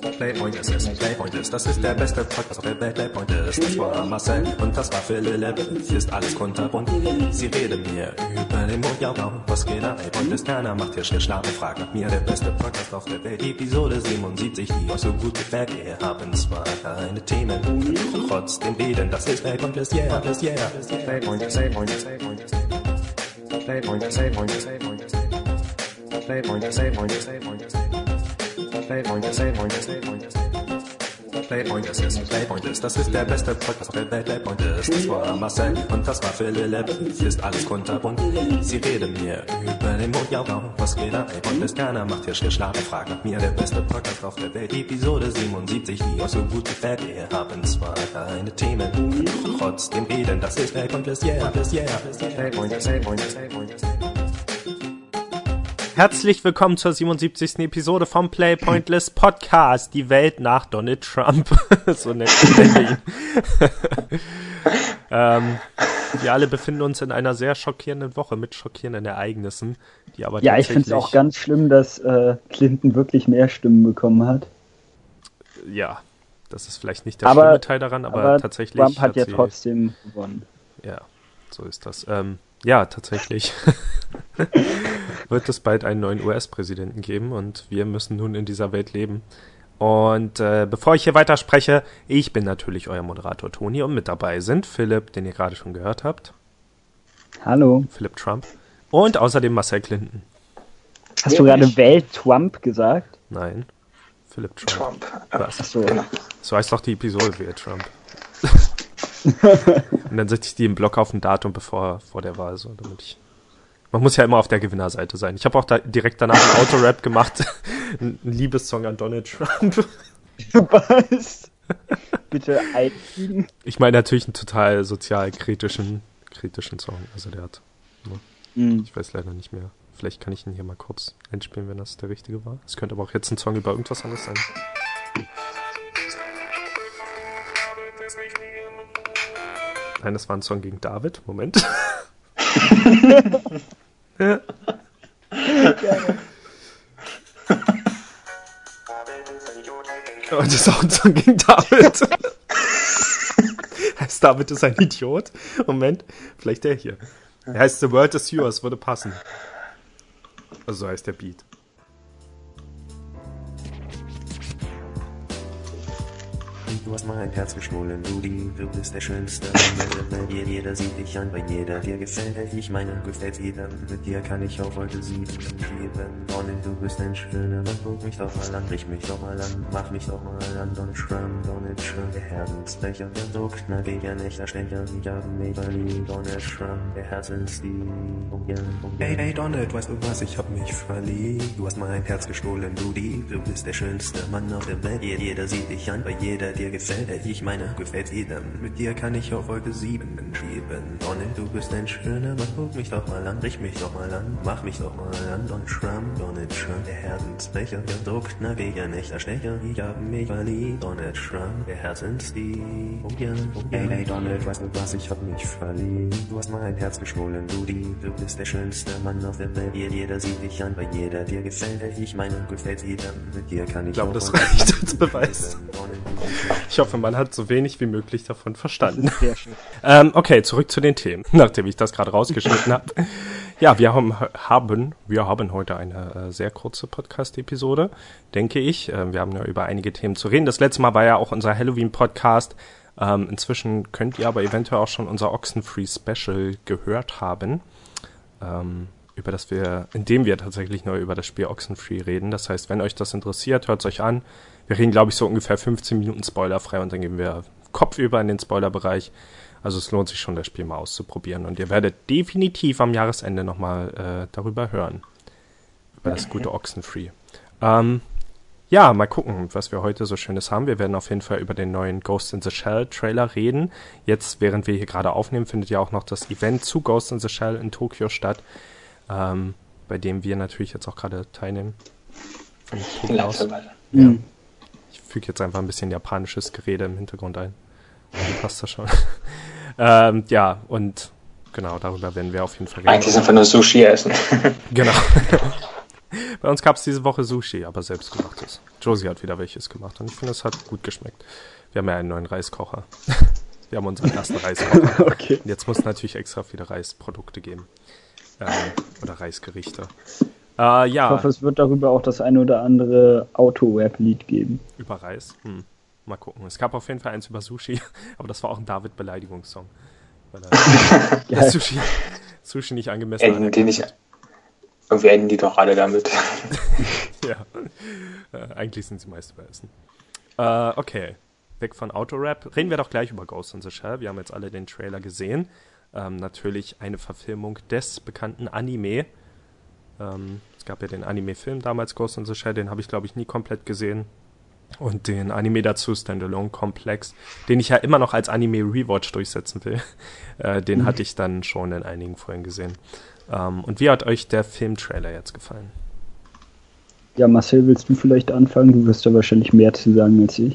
Playpointers ist Playpointers, das ist der beste Podcast auf der Welt. Playpointers, das war Marcel und das war Philipp. Ist alles kunterbunt. Sie reden mir über den Mondjauchbau. Was geht ab? Playpointers, keiner macht hier Schlafen. Fragt nach mir, der beste Podcast auf der Welt. Episode 77, die euch so gut gefällt. Wir haben zwar keine Themen, trotzdem reden. Das ist Playpointers, yeah, das yeah. Playpointers, Playpointers, Playpointers. Playpointers, Playpointers, Playpointers. Playpointers, Playpointers, Playpointers. Playpointers, Playpointers, Playpointers. Playpointers ist Playpointers, das ist der beste Podcast der Welt. Playpointers, das war Marcel und das war Philipp. Ist alles kunterbunt. Sie reden mir über den Mondjauchbau. Was geht ab? Playpointers, keiner macht hier Schlafen. Fragt nach mir, der beste Podcast auf der Welt. Episode 77, die euch so gut gefällt. Wir haben zwar keine Themen, trotzdem reden. Das ist Playpointers, yeah, das yeah. Playpointers, Playpointers, Playpointers. Herzlich willkommen zur 77. Episode vom Play Pointless Podcast. Die Welt nach Donald Trump. so nennt man ihn. ähm, wir alle befinden uns in einer sehr schockierenden Woche mit schockierenden Ereignissen, die aber Ja, ich finde es auch ganz schlimm, dass äh, Clinton wirklich mehr Stimmen bekommen hat. Ja, das ist vielleicht nicht der Aber- schlimme Teil daran, aber, Aber tatsächlich Trump hat ja sie, trotzdem gewonnen. Ja, so ist das. Ähm, ja, tatsächlich wird es bald einen neuen US-Präsidenten geben und wir müssen nun in dieser Welt leben. Und äh, bevor ich hier weiterspreche, ich bin natürlich euer Moderator Toni und mit dabei sind Philipp, den ihr gerade schon gehört habt, Hallo. Philipp Trump und außerdem Marcel Clinton. Hast du gerade Welt-Trump gesagt? Nein, Philipp Trump. Trump. Was? Achso. So heißt doch die Episode wie Trump. und dann setze ich die im Block auf ein Datum bevor vor der Wahl, so damit ich. Man muss ja immer auf der Gewinnerseite sein. Ich habe auch da direkt danach einen Autorap gemacht, ein ein Liebessong an Donald Trump. Was? Bitte einfügen. Ich meine natürlich einen total sozial kritischen, kritischen Song. Also der hat, Hm. ich weiß leider nicht mehr. Vielleicht kann ich ihn hier mal kurz einspielen, wenn das der richtige war. Es könnte aber auch jetzt ein Song über irgendwas anderes sein. Nein, das war ein Song gegen David. Moment. Und das ist auch ein Song gegen David. heißt David ist ein Idiot? Moment, vielleicht der hier. Er heißt The World is Yours, würde passen. Also so heißt der Beat. Du hast mein Herz gestohlen, du die, du bist der Schönste. Der Welt, jeder sieht dich an, bei jeder dir gefällt. Ich meine, gefällt jedem. Mit dir kann ich auch heute sieben geben. Donald, du bist ein Schöner, Mann, guck mich doch mal an, rich mich doch mal an, mach mich doch mal an. Donald Trump, Donald Trump, der Herzensbecher, der so knackiger, nächter Stecher, ich hab mich verliebt. Donald Trump, der Herzensdieb. Oh ja, oh ja. Hey, hey, Donald, weißt du was, ich hab mich verliebt. Du hast mein Herz gestohlen, du die, du bist der schönste Mann auf der Welt. Jeder sieht dich an, bei jeder dir gefällt. Ich meine, gefällt jedem. Mit dir kann ich auf Wolke 7 schieben. Donald, du bist ein schöner Mann, guck mich doch mal an, rich mich doch mal an, mach mich doch mal an. Donald Trump, Donald Trump, der Herzensbecher, der so knackiger, nächter Stecher. Ich hab mich verliebt. Donald Trump, der Herzensdieb. Oh ja, oh ja. Hey, hey, Donald, weißt du was, ich hab mich verliebt. Du hast mein Herz gestohlen, du die, du bist der schönste Mann auf der Welt. Jeder sieht dich an, bei jeder dir gefällt. Ich meine, gefällt jedem. Mit dir kann ich Ich glaube, das reicht 7 als Beweis. Ich hoffe, man hat so wenig wie möglich davon verstanden. Sehr schön. Ähm, okay, zurück zu den Themen, nachdem ich das gerade rausgeschnitten habe. Ja, wir haben, haben, wir haben heute eine äh, sehr kurze Podcast-Episode, denke ich. Ähm, wir haben ja über einige Themen zu reden. Das letzte Mal war ja auch unser Halloween-Podcast. Ähm, inzwischen könnt ihr aber eventuell auch schon unser Oxenfree Special gehört haben, ähm, über das wir, in dem wir tatsächlich nur über das Spiel Oxenfree reden. Das heißt, wenn euch das interessiert, hört es euch an. Wir reden, glaube ich, so ungefähr 15 Minuten spoilerfrei und dann gehen wir kopfüber in den Spoilerbereich. Also es lohnt sich schon, das Spiel mal auszuprobieren. Und ihr werdet definitiv am Jahresende nochmal äh, darüber hören. Über das gute Oxenfree. Ähm, ja, mal gucken, was wir heute so Schönes haben. Wir werden auf jeden Fall über den neuen Ghost in the Shell Trailer reden. Jetzt, während wir hier gerade aufnehmen, findet ja auch noch das Event zu Ghost in the Shell in Tokio statt, ähm, bei dem wir natürlich jetzt auch gerade teilnehmen. Von Tokio aus. Langsam weiter. Ich füge jetzt einfach ein bisschen japanisches Gerede im Hintergrund ein. Dann passt das schon. Ähm, ja, und genau, darüber werden wir auf jeden Fall reden. Eigentlich sind wir nur Sushi essen. genau. Bei uns gab es diese Woche Sushi, aber selbstgemachtes. Josie hat wieder welches gemacht und ich finde, es hat gut geschmeckt. Wir haben ja einen neuen Reiskocher. Wir haben unseren ersten Reiskocher. okay. Und jetzt muss es natürlich extra viele Reisprodukte geben. Ähm, oder Reisgerichte. Äh, ja. Ich hoffe, es wird darüber auch das eine oder andere Auto-Rap-Lied geben. Über Reis? Hm. Mal gucken. Es gab auf jeden Fall eins über Sushi, aber das war auch ein David-Beleidigungssong. Weil er Sushi, Sushi nicht angemessen Enden die nicht, Irgendwie enden die doch alle damit. ja. Äh, eigentlich sind sie meist überessen. Äh, okay. Weg von Autorap. Reden wir doch gleich über Ghost in the Shell. Wir haben jetzt alle den Trailer gesehen. Ähm, natürlich eine Verfilmung des bekannten Anime. Ähm, es gab ja den Anime-Film damals, Ghost in the Shell, den habe ich, glaube ich, nie komplett gesehen. Und den Anime dazu, Standalone Complex, den ich ja immer noch als Anime Rewatch durchsetzen will. Äh, den mhm. hatte ich dann schon in einigen Folgen gesehen. Ähm, und wie hat euch der Filmtrailer jetzt gefallen? Ja, Marcel, willst du vielleicht anfangen? Du wirst da wahrscheinlich mehr zu sagen als ich.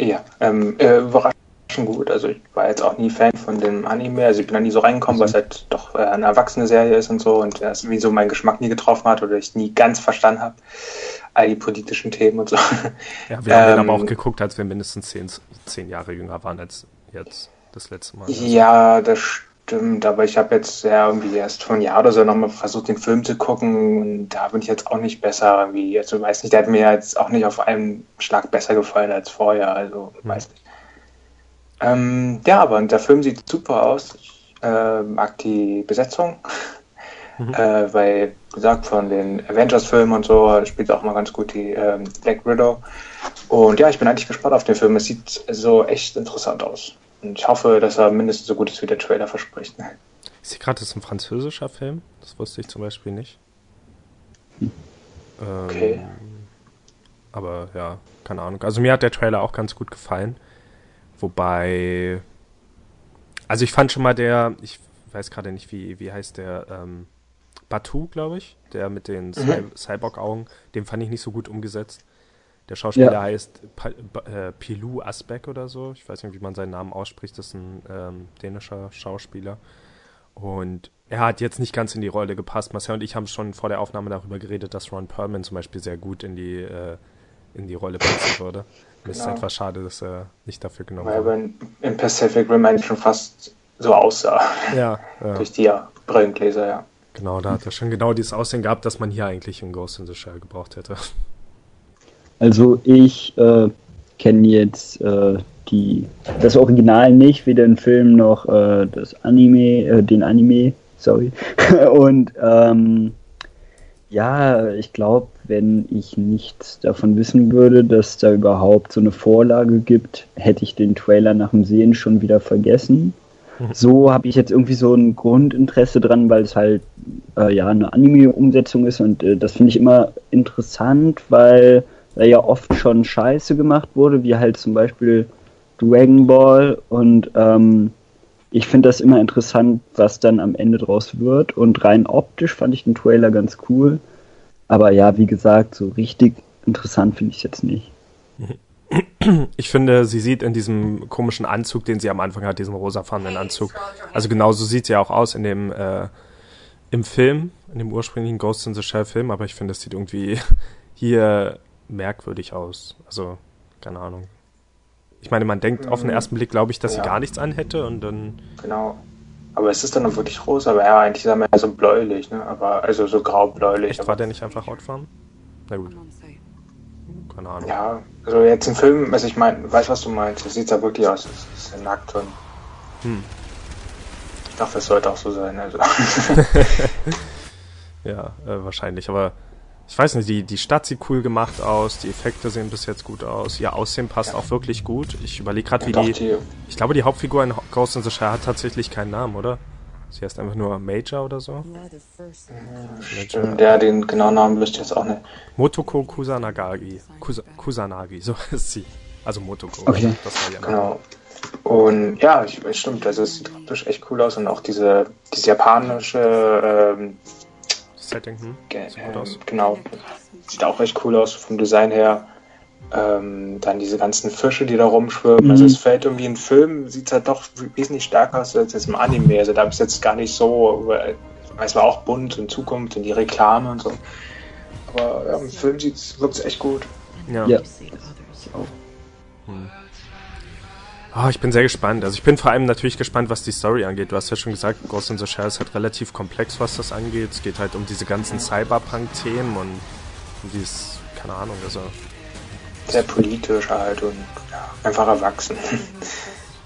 Ja, ähm, äh, überraschend gut. Also ich war jetzt auch nie Fan von dem Anime. Also ich bin da nie so reingekommen, also. weil es halt doch äh, eine erwachsene Serie ist und so und das wie so meinen Geschmack nie getroffen hat oder ich nie ganz verstanden habe. All die politischen Themen und so. Ja, wir haben ähm, den aber auch geguckt, als wir mindestens zehn, zehn Jahre jünger waren als jetzt das letzte Mal. Also. Ja, das stimmt, aber ich habe jetzt ja irgendwie erst vor einem Jahr oder so nochmal versucht, den Film zu gucken und da bin ich jetzt auch nicht besser irgendwie. Also weiß nicht, der hat mir jetzt auch nicht auf einen Schlag besser gefallen als vorher, also mhm. weiß nicht. Ähm, ja, aber der Film sieht super aus. Ich äh, mag die Besetzung, mhm. äh, weil, wie gesagt, von den Avengers-Filmen und so spielt auch mal ganz gut die ähm, Black Widow. Und ja, ich bin eigentlich gespannt auf den Film. Es sieht so echt interessant aus. Und ich hoffe, dass er mindestens so gut ist, wie der Trailer verspricht. Ich sehe gerade, das ist ein französischer Film. Das wusste ich zum Beispiel nicht. Hm. Okay. Ähm, aber ja, keine Ahnung. Also mir hat der Trailer auch ganz gut gefallen. Wobei. Also ich fand schon mal der, ich weiß gerade nicht, wie, wie heißt der, ähm, Batu, glaube ich, der mit den mhm. Cyborg-Augen, den fand ich nicht so gut umgesetzt. Der Schauspieler ja. heißt pa äh, Pilou Asbeck oder so. Ich weiß nicht, wie man seinen Namen ausspricht. Das ist ein ähm, dänischer Schauspieler. Und er hat jetzt nicht ganz in die Rolle gepasst. Marcel und ich haben schon vor der Aufnahme darüber geredet, dass Ron Perlman zum Beispiel sehr gut in die, äh, in die Rolle passen würde. Genau. Es ist etwas schade, dass er nicht dafür genommen wurde. Weil in Pacific Rim eigentlich schon fast so aussah. Ja. ja. Durch die ja, Brillengläser, ja. Genau, da hat er schon genau dieses Aussehen gehabt, das man hier eigentlich in Ghost in the Shell gebraucht hätte. Also ich äh, kenne jetzt äh, die, das Original nicht, weder den Film noch äh, das Anime, äh, den Anime, sorry. Und ähm, ja, ich glaube, wenn ich nichts davon wissen würde, dass da überhaupt so eine Vorlage gibt, hätte ich den Trailer nach dem Sehen schon wieder vergessen. Mhm. So habe ich jetzt irgendwie so ein Grundinteresse dran, weil es halt äh, ja eine Anime-Umsetzung ist und äh, das finde ich immer interessant, weil da ja oft schon Scheiße gemacht wurde, wie halt zum Beispiel Dragon Ball und ähm, ich finde das immer interessant, was dann am Ende draus wird und rein optisch fand ich den Trailer ganz cool, aber ja, wie gesagt, so richtig interessant finde ich es jetzt nicht. Ich finde, sie sieht in diesem komischen Anzug, den sie am Anfang hat, diesem rosafarbenen Anzug, also genauso sieht sie auch aus in dem äh, im Film, in dem ursprünglichen Ghost in the Shell Film, aber ich finde, es sieht irgendwie hier merkwürdig aus. Also, keine Ahnung. Ich meine, man denkt auf den mhm. ersten Blick, glaube ich, dass ja. sie gar nichts anhätte und dann. Genau. Aber es ist dann wirklich rosa, aber ja, eigentlich ist er mehr so bläulich, ne? Aber also so grau-bläulich. Echt, war der nicht einfach Hautfarben? Na gut. Keine Ahnung. Ja, also jetzt im Film, also ich meine, weißt was du meinst? Es sieht ja wirklich aus, es ist ja nackt und. Hm. Ich dachte, es sollte auch so sein, also. ja, äh, wahrscheinlich, aber ich weiß nicht, die, die Stadt sieht cool gemacht aus, die Effekte sehen bis jetzt gut aus, ihr Aussehen passt ja. auch wirklich gut. Ich überlege gerade, wie die, die, Ich glaube, die Hauptfigur in Ghost in the Shell hat tatsächlich keinen Namen, oder? Sie heißt einfach nur Major oder so? Stimmt, ja, den genauen Namen wüsste ich jetzt auch nicht. Motoko Kusanagagi. Kusa, Kusanagi, so ist sie. Also Motoko. Okay. Das war ihr Name. Genau. Und ja, ich, stimmt, also es sieht optisch echt cool aus und auch diese, diese japanische ähm, Setting, hm? Ge Sieht gut aus. Genau. Sieht auch echt cool aus vom Design her. Ähm, dann diese ganzen Fische, die da rumschwimmen. Mhm. Also es fällt irgendwie im Film, sieht es halt doch wesentlich stärker aus als jetzt im Anime. Also da ich jetzt gar nicht so, weil es war auch bunt in Zukunft und die Reklame und so. Aber ja, im Film wirkt es echt gut. Ja. Ja. Ah, ich bin sehr gespannt. Also ich bin vor allem natürlich gespannt, was die Story angeht. Du hast ja schon gesagt, Ghost in the Shell ist halt relativ komplex, was das angeht. Es geht halt um diese ganzen Cyberpunk-Themen und um dieses, keine Ahnung, also Sehr politisch halt und ja, einfach erwachsen.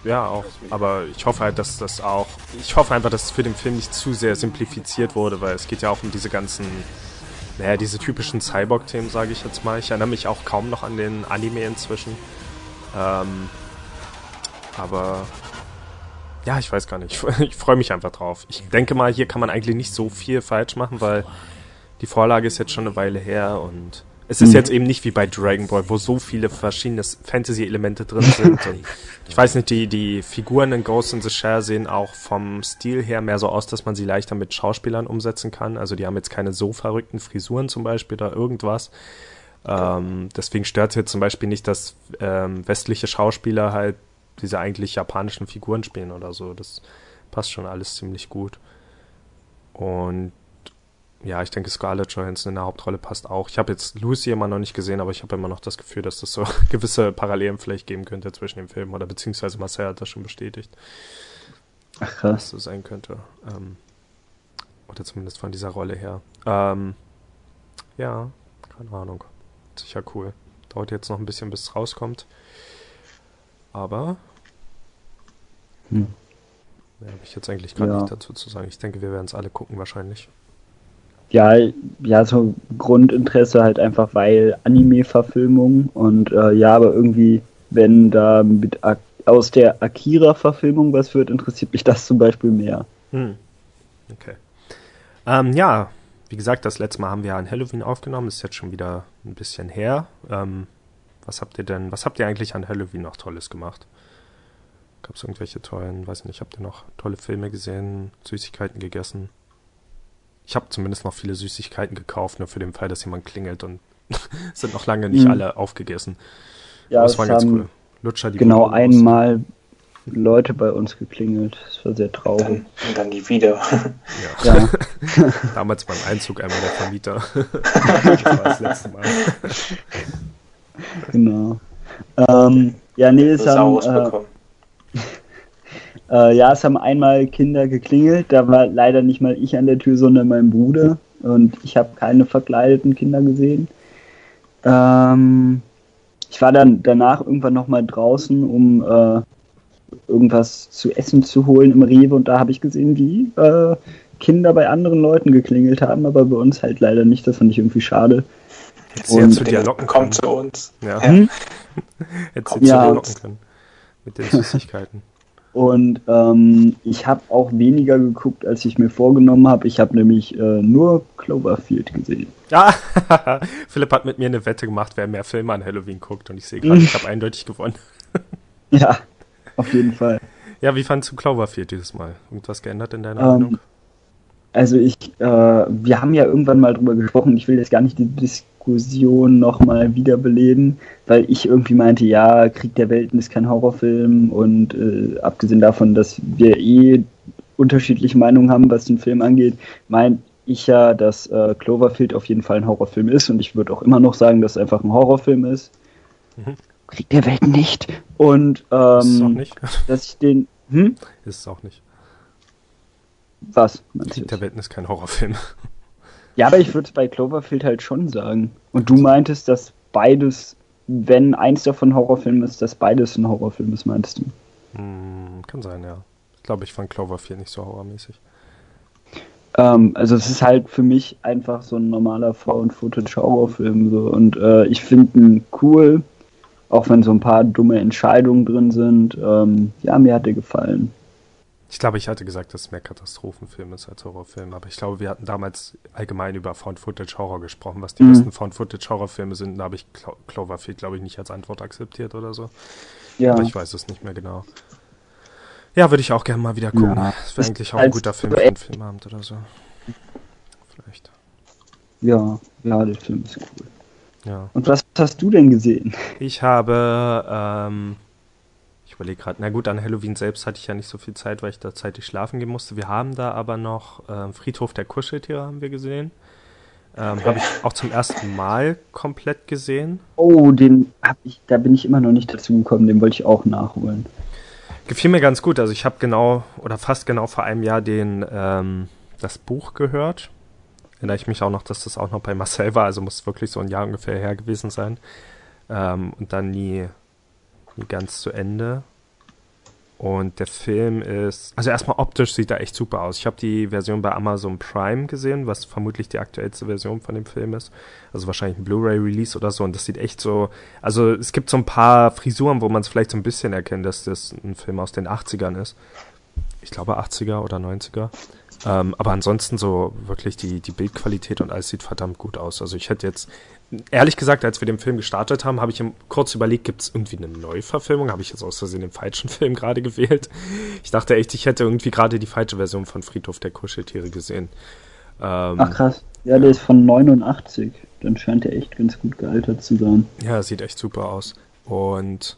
Ja, auch. Aber ich hoffe halt, dass das auch. Ich hoffe einfach, dass es für den Film nicht zu sehr simplifiziert wurde, weil es geht ja auch um diese ganzen. Naja, diese typischen Cyborg-Themen, sage ich jetzt mal. Ich erinnere mich auch kaum noch an den Anime inzwischen. Ähm, aber. Ja, ich weiß gar nicht. Ich freue mich einfach drauf. Ich denke mal, hier kann man eigentlich nicht so viel falsch machen, weil die Vorlage ist jetzt schon eine Weile her und es ist Mhm. jetzt eben nicht wie bei Dragon Ball, wo so viele verschiedene Fantasy-Elemente drin sind. Und ich weiß nicht, die, die Figuren in Ghost in the Shell sehen auch vom Stil her mehr so aus, dass man sie leichter mit Schauspielern umsetzen kann. Also die haben jetzt keine so verrückten Frisuren zum Beispiel oder irgendwas. Ähm, deswegen stört es jetzt zum Beispiel nicht, dass ähm, westliche Schauspieler halt diese eigentlich japanischen Figuren spielen oder so. Das passt schon alles ziemlich gut. Und ja, ich denke, Scarlett Johansson in der Hauptrolle passt auch. Ich habe jetzt Lucy immer noch nicht gesehen, aber ich habe immer noch das Gefühl, dass das so gewisse Parallelen vielleicht geben könnte zwischen den Filmen. Oder beziehungsweise Marcel hat das schon bestätigt, Ach dass krass. das sein könnte. Ähm, oder zumindest von dieser Rolle her. Ähm, ja, keine Ahnung. Sicher cool. Dauert jetzt noch ein bisschen, bis es rauskommt. Aber Hm. mehr habe ich jetzt eigentlich gerade Ja. nicht dazu zu sagen. Ich denke, wir werden es alle gucken wahrscheinlich. Ja, ja, so Grundinteresse halt einfach, weil Anime-Verfilmung und äh, ja, aber irgendwie, wenn da mit Ak aus der Akira-Verfilmung was wird, interessiert mich das zum Beispiel mehr. Hm. Okay. Ähm, ja, wie gesagt, das letzte Mal haben wir an Halloween aufgenommen, ist jetzt schon wieder ein bisschen her. Ähm, was habt ihr denn, was habt ihr eigentlich an Halloween noch Tolles gemacht? Gab es irgendwelche tollen, weiß nicht, habt ihr noch tolle Filme gesehen, Süßigkeiten gegessen? Ich habe zumindest noch viele Süßigkeiten gekauft, nur für den Fall, dass jemand klingelt und sind noch lange nicht Mhm. alle aufgegessen. Ja, es war ganz cool. Lutscher, die genau aus- einmal Leute bei uns geklingelt. Das war sehr traurig. Dann, und dann nie wieder. Ja. Ja, Damals beim Einzug einmal der Vermieter. das war das letzte Mal. Genau. Ähm, ja, nee, es haben, äh. Äh, ja, es haben einmal Kinder geklingelt. Da war leider nicht mal ich an der Tür, sondern mein Bruder. Und ich habe keine verkleideten Kinder gesehen. Ähm, ich war dann danach irgendwann nochmal draußen, um äh, irgendwas zu essen zu holen im Rewe. Und da habe ich gesehen, wie äh, Kinder bei anderen Leuten geklingelt haben, aber bei uns halt leider nicht. Das fand ich irgendwie schade. Hättest du ja zu dir locken können. Kommt zu uns. Ja. Hm? Hättest du Ja. zu dir locken können. Mit den Süßigkeiten. Und ähm, ich habe auch weniger geguckt, als ich mir vorgenommen habe. Ich habe nämlich äh, nur Cloverfield gesehen. Ja, Philipp hat mit mir eine Wette gemacht, wer mehr Filme an Halloween guckt. Und ich sehe gerade, ich habe eindeutig gewonnen. Ja, auf jeden Fall. Ja, wie fandst du Cloverfield dieses Mal? Irgendwas geändert in deiner Ähm, Meinung? Also ich, äh, wir haben ja irgendwann mal drüber gesprochen. Ich will jetzt gar nicht die Diskussion nochmal wiederbeleben, weil ich irgendwie meinte, ja, Krieg der Welten ist kein Horrorfilm und äh, abgesehen davon, dass wir eh unterschiedliche Meinungen haben, was den Film angeht, meint ich ja, dass äh, Cloverfield auf jeden Fall ein Horrorfilm ist und ich würde auch immer noch sagen, dass es einfach ein Horrorfilm ist. Mhm. Krieg der Welten nicht. Und Ist es auch ähm, nicht. dass ich den, hm? Ist es auch nicht. Was? meinst der Welten ist kein Horrorfilm. Ja, aber ich würde es bei Cloverfield halt schon sagen. Und du meintest, dass beides, wenn eins davon Horrorfilm ist, dass beides ein Horrorfilm ist, meintest du? Hm, kann sein, ja. Ich glaube, ich fand Cloverfield nicht so horrormäßig. Ähm, also es ist halt für mich einfach so ein normaler Found-Footage-Horrorfilm. So. Und äh, ich finde ihn cool, auch wenn so ein paar dumme Entscheidungen drin sind. Ähm, ja, mir hat er gefallen. Ich glaube, ich hatte gesagt, dass es mehr Katastrophenfilm ist als Horrorfilm, aber ich glaube, wir hatten damals allgemein über Found-Footage-Horror gesprochen, was die Mhm. besten Found-Footage-Horrorfilme sind. Da habe ich Clo Cloverfield, glaube ich, nicht als Antwort akzeptiert oder so. Ja, Aber ich weiß es nicht mehr genau. Ja, würde ich auch gerne mal wieder gucken. Ja. Das wäre eigentlich auch ein guter Film für einen Filmabend oder so. Vielleicht. ja, ja, der Film ist cool. Ja. Und was hast du denn gesehen? Ich habe, ähm, überlege gerade, na gut, an Halloween selbst hatte ich ja nicht so viel Zeit, weil ich da zeitig schlafen gehen musste. Wir haben da aber noch ähm, Friedhof der Kuscheltiere haben wir gesehen. Ähm, Okay. Habe ich auch zum ersten Mal komplett gesehen. Oh, den hab ich, da bin ich immer noch nicht dazu gekommen, den wollte ich auch nachholen. Gefiel mir ganz gut. Also ich habe genau oder fast genau vor einem Jahr den ähm, das Buch gehört. Erinnere ich mich auch noch, dass das auch noch bei Marcel war. Also muss wirklich so ein Jahr ungefähr her gewesen sein. Ähm, und dann nie, nie ganz zu Ende. Und der Film ist, also erstmal optisch sieht er echt super aus. Ich habe die Version bei Amazon Prime gesehen, was vermutlich die aktuellste Version von dem Film ist. Also wahrscheinlich ein Blu-ray-Release oder so. Und das sieht echt so, also es gibt so ein paar Frisuren, wo man es vielleicht so ein bisschen erkennt, dass das ein Film aus den 80ern ist. Ich glaube 80er oder 90er. Ähm, aber ansonsten so wirklich die, die Bildqualität und alles sieht verdammt gut aus. Also ich hätte jetzt, ehrlich gesagt, als wir den Film gestartet haben, habe ich kurz überlegt, gibt es irgendwie eine Neuverfilmung? Habe ich jetzt aus Versehen den falschen Film gerade gewählt? Ich dachte echt, ich hätte irgendwie gerade die falsche Version von Friedhof der Kuscheltiere gesehen. Ähm, Ach krass. Ja, der ist von 89. Dann scheint er echt ganz gut gealtert zu sein. Ja, sieht echt super aus. Und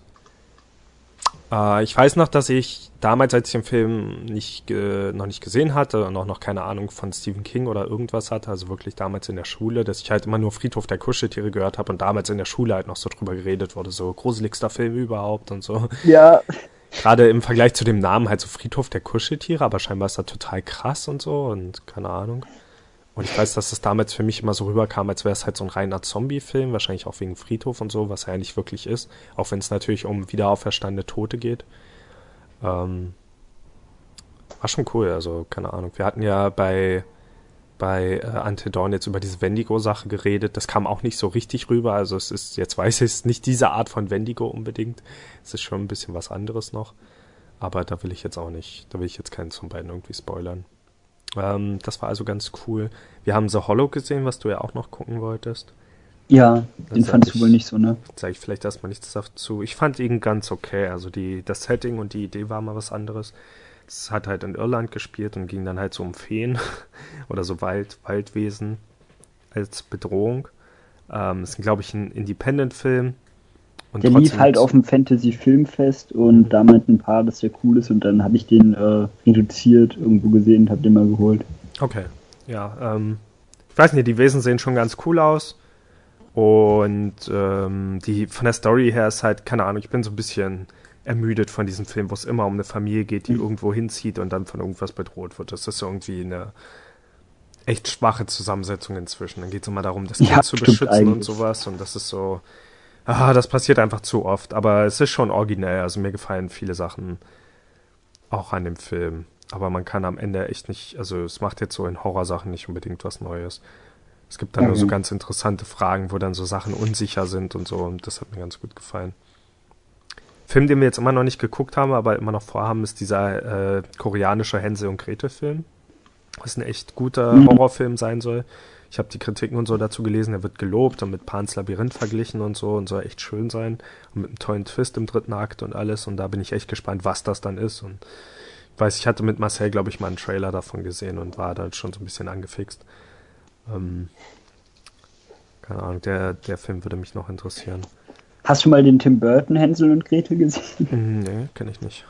äh, ich weiß noch, dass ich damals, als ich den Film nicht, ge- noch nicht gesehen hatte und auch noch keine Ahnung von Stephen King oder irgendwas hatte, also wirklich damals in der Schule, dass ich halt immer nur Friedhof der Kuscheltiere gehört habe und damals in der Schule halt noch so drüber geredet wurde, so gruseligster Film überhaupt und so. Ja, Gerade im Vergleich zu dem Namen halt so Friedhof der Kuscheltiere, aber scheinbar ist er total krass und so und keine Ahnung. Und ich weiß, dass das damals für mich immer so rüberkam, als wäre es halt so ein reiner Zombie-Film, wahrscheinlich auch wegen Friedhof und so, was er ja nicht wirklich ist, auch wenn es natürlich um wiederauferstandene Tote geht. Ähm, war schon cool, also keine Ahnung. Wir hatten ja bei bei äh, Ante Dawn jetzt über diese Wendigo-Sache geredet. Das kam auch nicht so richtig rüber. Also es ist, jetzt weiß ich, es nicht diese Art von Wendigo unbedingt. Es ist schon ein bisschen was anderes noch. Aber da will ich jetzt auch nicht, da will ich jetzt keinen von beiden irgendwie spoilern. Ähm, das war also ganz cool. Wir haben The Hollow gesehen, was du ja auch noch gucken wolltest. ja, den Das fandst hab du ich- wohl nicht so, ne? Sage ich vielleicht erstmal nichts dazu. Ich fand ihn ganz okay. Also die, das Setting und die Idee war mal was anderes. Es hat halt in Irland gespielt und ging dann halt so um Feen oder so Wald, Waldwesen als Bedrohung. Ähm, ist, glaube ich, ein Independent-Film. Und Der lief halt auf dem Fantasy-Filmfest und da meinten ein paar, dass der cool ist und dann habe ich den äh, reduziert irgendwo gesehen und habe den mal geholt. Okay, ja. Ähm, ich weiß nicht, die Wesen sehen schon ganz cool aus. Und ähm, die von der Story her ist halt, keine Ahnung, ich bin so ein bisschen ermüdet von diesem Film, wo es immer um eine Familie geht, die Mhm. irgendwo hinzieht und dann von irgendwas bedroht wird. Das ist irgendwie eine echt schwache Zusammensetzung inzwischen. Dann geht es immer darum, das Ja, Kind zu stimmt beschützen und eigentlich. sowas. Und das ist so, ah, das passiert einfach zu oft. Aber es ist schon originell. Also mir gefallen viele Sachen auch an dem Film. Aber man kann am Ende echt nicht, also es macht jetzt so in Horrorsachen nicht unbedingt was Neues. Es gibt dann nur so Mhm. ganz interessante Fragen, wo dann so Sachen unsicher sind und so. Und das hat mir ganz gut gefallen. Film, den wir jetzt immer noch nicht geguckt haben, aber immer noch vorhaben, ist dieser äh, koreanische Hänsel und Gretel Film. Was ein echt guter Mhm. Horrorfilm sein soll. Ich habe die Kritiken und so dazu gelesen, er wird gelobt und mit Pans Labyrinth verglichen und so und soll echt schön sein. Und mit einem tollen Twist im dritten Akt und alles. Und da bin ich echt gespannt, was das dann ist. Und ich weiß, ich hatte mit Marcel, glaube ich, mal einen Trailer davon gesehen und war dann schon so ein bisschen angefixt. Ähm, keine Ahnung, der, der Film würde mich noch interessieren. Hast du mal den Tim Burton Hänsel und Gretel gesehen? Hm, nee, kenne ich nicht.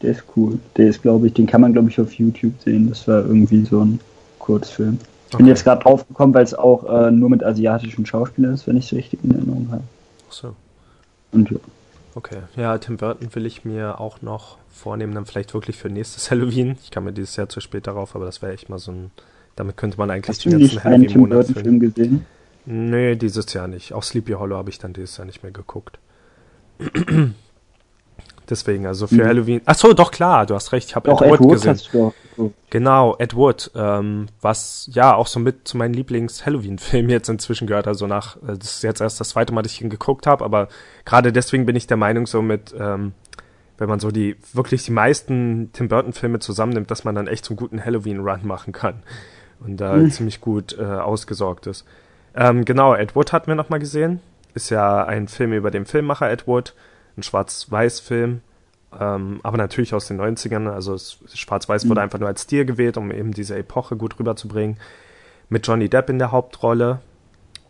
Der ist cool. Der ist, glaube ich, den kann man, glaube ich, auf YouTube sehen. Das war irgendwie so ein Kurzfilm. Ich bin Okay. jetzt gerade drauf gekommen, weil es auch äh, nur mit asiatischen Schauspielern ist, wenn ich es richtig in Erinnerung habe. Ach so. Und ja. Okay. Ja, Tim Burton will ich mir auch noch vornehmen, dann vielleicht wirklich für nächstes Halloween. Ich kam mir dieses Jahr zu spät darauf, aber das wäre echt mal so ein. Damit könnte man eigentlich Hast den ganzen nicht einen Tim Halloween-Monat füllen. Burton-Film gesehen? Nee, dieses Jahr nicht. Auch Sleepy Hollow habe ich dann dieses Jahr nicht mehr geguckt. Deswegen, also für Mhm. Halloween. Ach so, doch klar, du hast recht. Ich habe Doch, Ed Wood Ed Wood gesehen. du geguckt. Genau, Ed Wood, ähm, was ja auch so mit zu meinen Lieblings-Halloween-Filmen jetzt inzwischen gehört. Also nach, äh, das ist jetzt erst das zweite Mal, dass ich ihn geguckt habe, aber gerade deswegen bin ich der Meinung, so mit, ähm, wenn man so die wirklich die meisten Tim Burton-Filme zusammennimmt, dass man dann echt so einen guten Halloween-Run machen kann und da Hm. ziemlich gut äh, ausgesorgt ist. Ähm, genau, Ed Wood hatten wir nochmal gesehen. Ist ja ein Film über den Filmmacher Ed Wood, ein Schwarz-Weiß-Film. Ähm, aber natürlich aus den 90ern, also Schwarz-Weiß wurde Mhm. einfach nur als Stil gewählt, um eben diese Epoche gut rüberzubringen. Mit Johnny Depp in der Hauptrolle.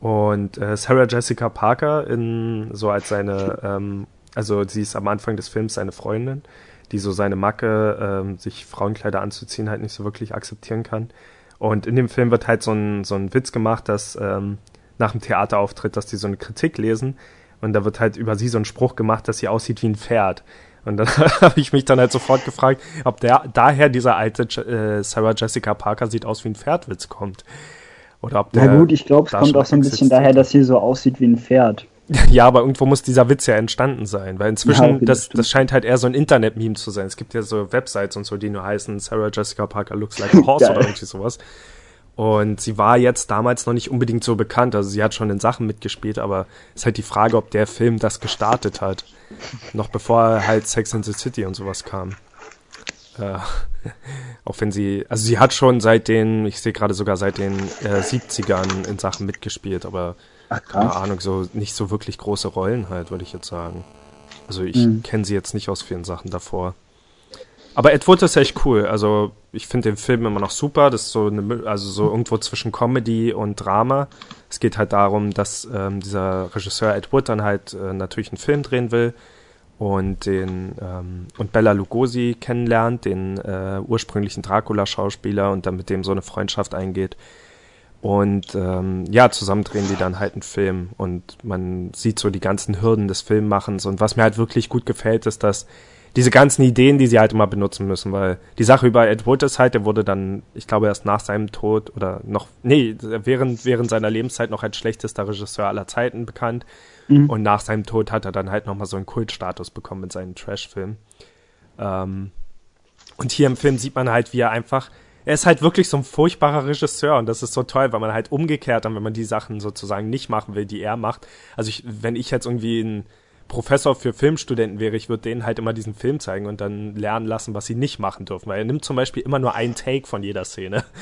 Und äh, Sarah Jessica Parker in so als seine, ähm, also sie ist am Anfang des Films seine Freundin, die so seine Macke, ähm, sich Frauenkleider anzuziehen, halt nicht so wirklich akzeptieren kann. Und in dem Film wird halt so ein, so ein Witz gemacht, dass ähm, nach dem Theaterauftritt, dass die so eine Kritik lesen und da wird halt über sie so ein Spruch gemacht, dass sie aussieht wie ein Pferd. Und dann habe ich mich dann halt sofort gefragt, ob der daher dieser alte äh, Sarah Jessica Parker sieht aus wie ein Pferdwitz kommt. Oder ob der Na gut, ich glaube, es kommt auch so ein bisschen daher, dass sie so aussieht wie ein Pferd. Ja, aber irgendwo muss dieser Witz ja entstanden sein, weil inzwischen, ja, das, das, scheint halt eher so ein Internet-Meme zu sein. Es gibt ja so Websites und so, die nur heißen Sarah Jessica Parker looks like a horse oder irgendwie sowas. Und sie war jetzt damals noch nicht unbedingt so bekannt. Also sie hat schon in Sachen mitgespielt, aber es ist halt die Frage, ob der Film das gestartet hat. noch bevor halt Sex in the City und sowas kam. Äh, auch wenn sie, also sie hat schon seit den, ich sehe gerade sogar seit den äh, 70ern in Sachen mitgespielt, aber Ach, keine Ahnung, so nicht so wirklich große Rollen halt, würde ich jetzt sagen. Also ich mhm. kenne sie jetzt nicht aus vielen Sachen davor. Aber Ed Wood ist echt cool. Also ich finde den Film immer noch super. Das ist so eine, also so irgendwo zwischen Comedy und Drama. Es geht halt darum, dass ähm, dieser Regisseur Ed Wood dann halt äh, natürlich einen Film drehen will und den ähm, und Bella Lugosi kennenlernt, den äh, ursprünglichen Dracula-Schauspieler und dann mit dem so eine Freundschaft eingeht. Und ähm, ja, zusammen drehen die dann halt einen Film und man sieht so die ganzen Hürden des Filmmachens. Und was mir halt wirklich gut gefällt, ist, dass diese ganzen Ideen, die sie halt immer benutzen müssen, weil die Sache über Ed Wood ist halt, der wurde dann, ich glaube, erst nach seinem Tod oder noch, nee, während, während seiner Lebenszeit noch als schlechtester Regisseur aller Zeiten bekannt. Mhm. Und nach seinem Tod hat er dann halt nochmal so einen Kultstatus bekommen mit seinen Trash-Filmen. Ähm, und hier im Film sieht man halt, wie er einfach, er ist halt wirklich so ein furchtbarer Regisseur und das ist so toll, weil man halt umgekehrt dann, wenn man die Sachen sozusagen nicht machen will, die er macht. Also ich, wenn ich jetzt irgendwie ein Professor für Filmstudenten wäre, ich würde denen halt immer diesen Film zeigen und dann lernen lassen, was sie nicht machen dürfen. Weil er nimmt zum Beispiel immer nur einen Take von jeder Szene.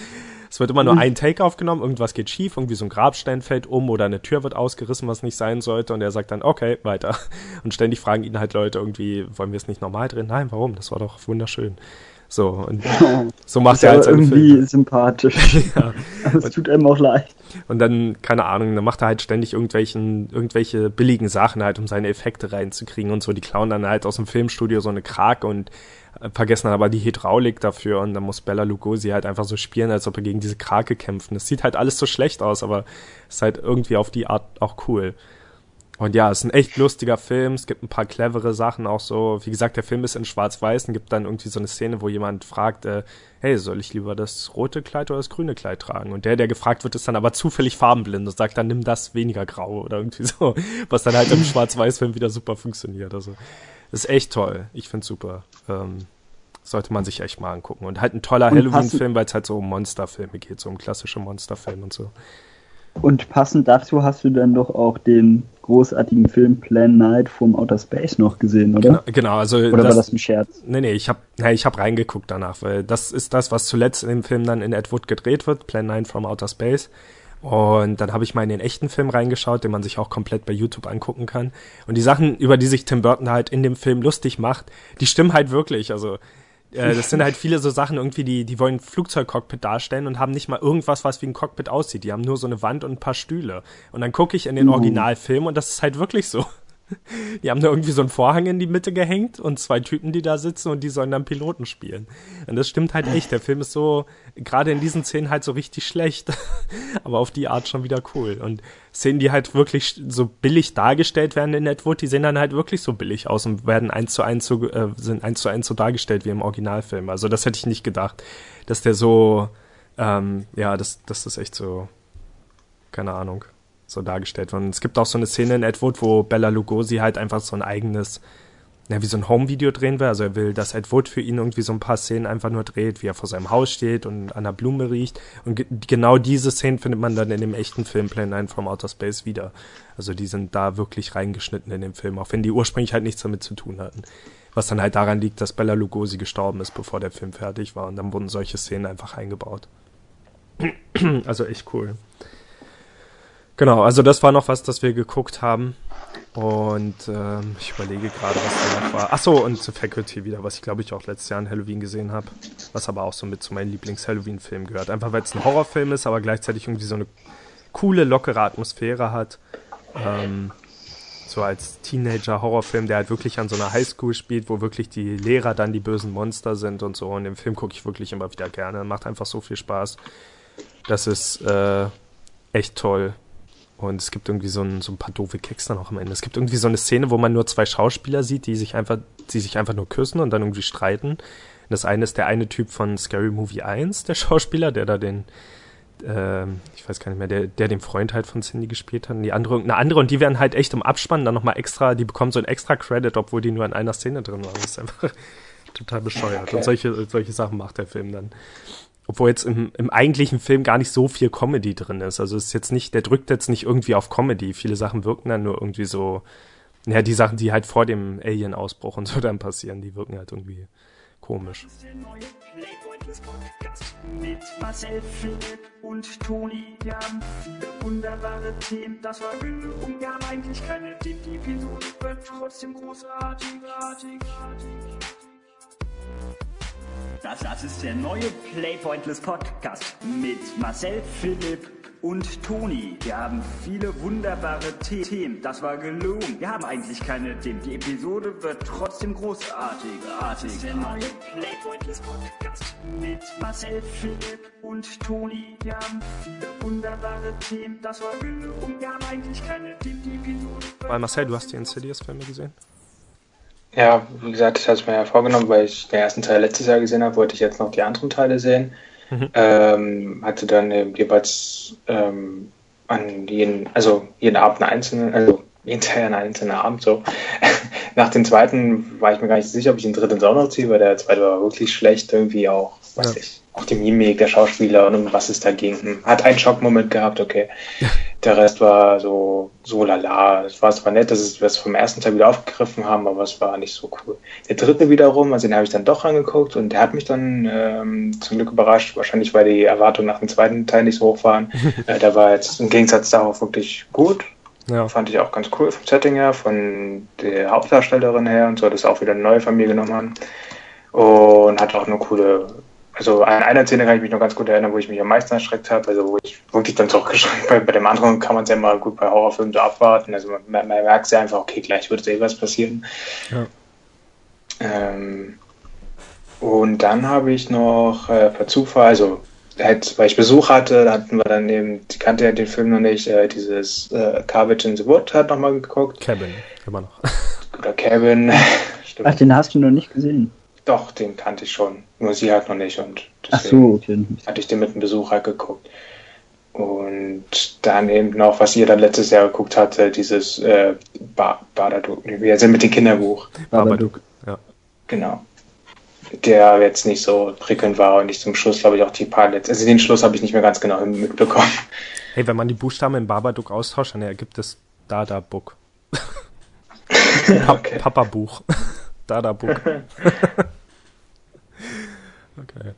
Es wird immer nur mhm. ein Take aufgenommen, irgendwas geht schief, irgendwie so ein Grabstein fällt um oder eine Tür wird ausgerissen, was nicht sein sollte und er sagt dann, okay, weiter. Und ständig fragen ihn halt Leute irgendwie, wollen wir es nicht normal drehen? Nein, warum? Das war doch wunderschön. So, und so macht er halt seine irgendwie Filme. sympathisch. ja. Es tut einem auch leid. Und dann, keine Ahnung, dann macht er halt ständig irgendwelchen, irgendwelche billigen Sachen halt, um seine Effekte reinzukriegen und so. Die klauen dann halt aus dem Filmstudio so eine Krake und äh, vergessen dann aber die Hydraulik dafür und dann muss Bella Lugosi halt einfach so spielen, als ob er gegen diese Krake kämpfen. Es sieht halt alles so schlecht aus, aber ist halt irgendwie auf die Art auch cool. Und ja, es ist ein echt lustiger Film. Es gibt ein paar clevere Sachen auch so. Wie gesagt, der Film ist in Schwarz-Weiß und gibt dann irgendwie so eine Szene, wo jemand fragt, äh, hey, soll ich lieber das rote Kleid oder das grüne Kleid tragen? Und der, der gefragt wird, ist dann aber zufällig farbenblind und sagt dann, nimm das weniger grau oder irgendwie so. Was dann halt im Schwarz-Weiß-Film wieder super funktioniert. Also, ist echt toll. Ich find's super. Ähm, sollte man sich echt mal angucken. Und halt ein toller Halloween-Film, weil es halt so um Monsterfilme geht, so um klassische Monsterfilme und so. Und passend dazu hast du dann doch auch den großartigen Film Plan Night vom Outer Space noch gesehen, oder? Genau, genau also oder das, war das ein Scherz? Nee, nee, ich habe nee, ich hab reingeguckt danach, weil das ist das, was zuletzt in dem Film dann in Ed Wood gedreht wird, Plan 9 from Outer Space. Und dann habe ich mal in den echten Film reingeschaut, den man sich auch komplett bei YouTube angucken kann. Und die Sachen, über die sich Tim Burton halt in dem Film lustig macht, die stimmen halt wirklich. Also äh, das sind halt viele so Sachen irgendwie, die, die wollen ein Flugzeugcockpit darstellen und haben nicht mal irgendwas, was wie ein Cockpit aussieht. Die haben nur so eine Wand und ein paar Stühle. Und dann gucke ich in den uh. Originalfilm und das ist halt wirklich so. Die haben da irgendwie so einen Vorhang in die Mitte gehängt und zwei Typen, die da sitzen und die sollen dann Piloten spielen. Und das stimmt halt echt. Der Film ist so, gerade in diesen Szenen halt so richtig schlecht, aber auf die Art schon wieder cool. Und Szenen, die halt wirklich so billig dargestellt werden in Edward, die sehen dann halt wirklich so billig aus und werden eins zu eins so, äh, sind eins zu eins so dargestellt wie im Originalfilm. Also das hätte ich nicht gedacht, dass der so, ähm, ja, das, das ist echt so, keine Ahnung so dargestellt worden. Es gibt auch so eine Szene in Ed Wood, wo Bella Lugosi halt einfach so ein eigenes, ja, wie so ein Home-Video drehen will. Also er will, dass Ed Wood für ihn irgendwie so ein paar Szenen einfach nur dreht, wie er vor seinem Haus steht und an der Blume riecht. Und ge genau diese Szenen findet man dann in dem echten Film Plan 9 from Outer Space wieder. Also die sind da wirklich reingeschnitten in den Film, auch wenn die ursprünglich halt nichts damit zu tun hatten. Was dann halt daran liegt, dass Bella Lugosi gestorben ist, bevor der Film fertig war. Und dann wurden solche Szenen einfach eingebaut. also echt cool. Genau, also das war noch was, das wir geguckt haben. Und ähm, ich überlege gerade, was da noch war. Achso, und The Faculty wieder, was ich glaube ich auch letztes Jahr in Halloween gesehen habe. Was aber auch so mit zu meinen Lieblings-Halloween-Filmen gehört. Einfach weil es ein Horrorfilm ist, aber gleichzeitig irgendwie so eine coole, lockere Atmosphäre hat. Ähm, so als Teenager-Horrorfilm, der halt wirklich an so einer Highschool spielt, wo wirklich die Lehrer dann die bösen Monster sind und so. Und den Film gucke ich wirklich immer wieder gerne. Macht einfach so viel Spaß. Das ist äh, echt toll. Und es gibt irgendwie so ein, so ein paar doofe Kicks dann auch am Ende. Es gibt irgendwie so eine Szene, wo man nur zwei Schauspieler sieht, die sich einfach, die sich einfach nur küssen und dann irgendwie streiten. Das eine ist der eine Typ von Scary Movie 1, der Schauspieler, der da den, äh, ich weiß gar nicht mehr, der, der den Freund halt von Cindy gespielt hat. Und die andere, eine andere, und die werden halt echt im Abspann dann nochmal extra, die bekommen so ein extra Credit, obwohl die nur in einer Szene drin waren. Das ist einfach total bescheuert. Okay. Und solche, solche Sachen macht der Film dann obwohl jetzt im, im eigentlichen Film gar nicht so viel Comedy drin ist. Also es ist jetzt nicht, der drückt jetzt nicht irgendwie auf Comedy. Viele Sachen wirken dann nur irgendwie so, naja, die Sachen, die halt vor dem Alien-Ausbruch und so dann passieren, die wirken halt irgendwie komisch. Mit Marcel, Philipp und Toni, wir haben viele wunderbare Themen. Das war haben eigentlich keine Themen. Die Episode wird trotzdem großartig, artig, artig. Das, das ist der neue Playpointless Podcast mit Marcel, Philipp und Toni. Wir haben viele wunderbare Themen. Das war gelogen. Wir haben eigentlich keine Themen. Die Episode wird trotzdem großartig. Artig. Das ist der neue Playpointless Podcast mit Marcel, Philipp und Toni. Wir haben viele wunderbare Themen. Das war gelogen. Wir haben eigentlich keine Themen. Die Episode. Weil Marcel, du hast die Insidious-Filme gesehen? Ja, wie gesagt, ich hatte es mir ja vorgenommen, weil ich den ersten Teil letztes Jahr gesehen habe, wollte ich jetzt noch die anderen Teile sehen. Mhm. Ähm, hatte dann eben jeweils ähm, an jeden, also jeden Abend einen einzelnen, also jeden Teil einen einzelnen Abend so. Nach dem zweiten war ich mir gar nicht sicher, ob ich den dritten auch noch ziehe, weil der zweite war wirklich schlecht, irgendwie auch, weiß ja. ich, auch die Mimik der Schauspieler und um was es da ging. Hm, hat einen Schockmoment gehabt, okay. Der Rest war so, so lala. Es war zwar nett, dass wir es vom ersten Teil wieder aufgegriffen haben, aber es war nicht so cool. Der dritte wiederum, also den habe ich dann doch angeguckt und der hat mich dann ähm, zum Glück überrascht, wahrscheinlich weil die Erwartungen nach dem zweiten Teil nicht so hoch waren. äh, der war jetzt im Gegensatz darauf wirklich gut. Ja. Fand ich auch ganz cool vom Setting her, von der Hauptdarstellerin her und so, dass auch wieder eine neue Familie genommen haben. Und hat auch eine coole also an einer Szene kann ich mich noch ganz gut erinnern, wo ich mich am meisten erschreckt habe, also wo ich wirklich dann doch geschreckt bei, bei dem anderen kann man es ja immer gut bei Horrorfilmen so abwarten. Also man, man merkt ja einfach, okay, gleich wird eh was passieren. Ja. Ähm, und dann habe ich noch äh, per Zufall, also halt, weil ich Besuch hatte, da hatten wir dann eben, die kannte ja den Film noch nicht, äh, dieses äh, Carvage in the Wood hat nochmal geguckt. Cabin, immer noch. Oder Cabin. Ach, den hast du noch nicht gesehen. Doch, den kannte ich schon. Nur sie halt noch nicht. Und Ach so, okay. hatte ich den mit einem Besucher geguckt. Und dann eben noch, was ihr dann letztes Jahr geguckt hatte, dieses äh, ba Babadook, wir sind mit dem Kinderbuch. Babadook, ja. Genau. Der jetzt nicht so prickelnd war und ich zum Schluss, glaube ich, auch die paar letzten, also den Schluss habe ich nicht mehr ganz genau mitbekommen. Hey, wenn man die Buchstaben in Babadook austauscht, dann ergibt es Dada Book. okay. Papa Buch. Dada Book. okay.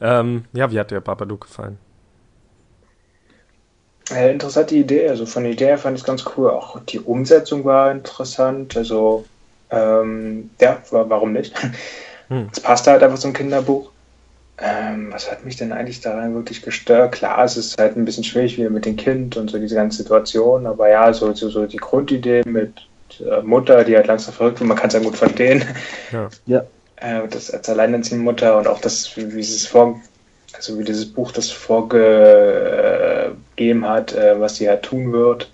Ähm, ja, wie hat dir Babadook gefallen? Äh, interessante Idee. Also von der Idee fand ich es ganz cool. Auch die Umsetzung war interessant. Also ähm, ja, warum nicht? Hm. Es passt halt einfach zum Kinderbuch. Ähm, was hat mich denn eigentlich daran wirklich gestört? Klar, es ist halt ein bisschen schwierig wieder mit dem Kind und so diese ganze Situation, aber ja, so, so, so die Grundidee mit Mutter, die halt langsam verrückt wird, man kann es ja gut verstehen. Ja. ja. Äh, das als alleinerziehende Mutter und auch das, wie, wie es vor, also wie dieses Buch das vorgegeben hat, äh, was sie halt tun wird,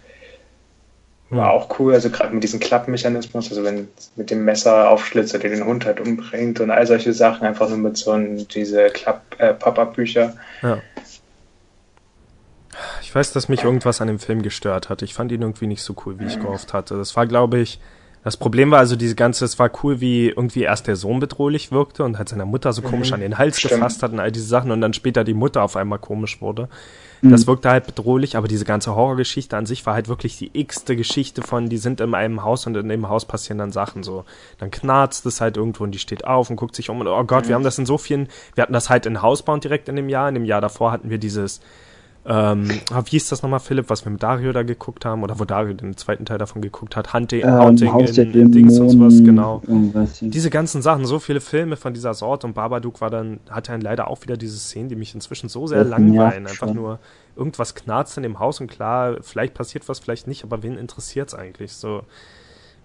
war auch cool. Also gerade mit diesem Klappmechanismus, also wenn mit dem Messer aufschlitzt, der den Hund halt umbringt und all solche Sachen, einfach nur mit so einem, diese Klapp-Pop-Up-Bücher. Äh, ja. Ich weiß, dass mich irgendwas an dem Film gestört hat. Ich fand ihn irgendwie nicht so cool, wie ich gehofft hatte. Das war, glaube ich, das Problem war also diese ganze, es war cool, wie irgendwie erst der Sohn bedrohlich wirkte und halt seiner Mutter so komisch mhm. an den Hals Stimmt. gefasst hat und all diese Sachen und dann später die Mutter auf einmal komisch wurde. Mhm. Das wirkte halt bedrohlich, aber diese ganze Horrorgeschichte an sich war halt wirklich die x-te Geschichte von, die sind in einem Haus und in dem Haus passieren dann Sachen so. Dann knarzt es halt irgendwo und die steht auf und guckt sich um und oh Gott, mhm. wir haben das in so vielen, wir hatten das halt in Housebound direkt in dem Jahr, in dem Jahr davor hatten wir dieses Ähm, wie ist das nochmal, Philipp, was wir mit Dario da geguckt haben oder wo Dario den zweiten Teil davon geguckt hat? Hunting, Ähm, Haunting Haus der in Dings und sowas, genau. Diese ganzen Sachen, so viele Filme von dieser Sorte und Babadook war dann, hatte dann leider auch wieder diese Szenen, die mich inzwischen so sehr Das langweilen. Einfach schon. nur irgendwas knarzt in dem Haus und klar, vielleicht passiert was, vielleicht nicht, aber wen interessiert's eigentlich? So,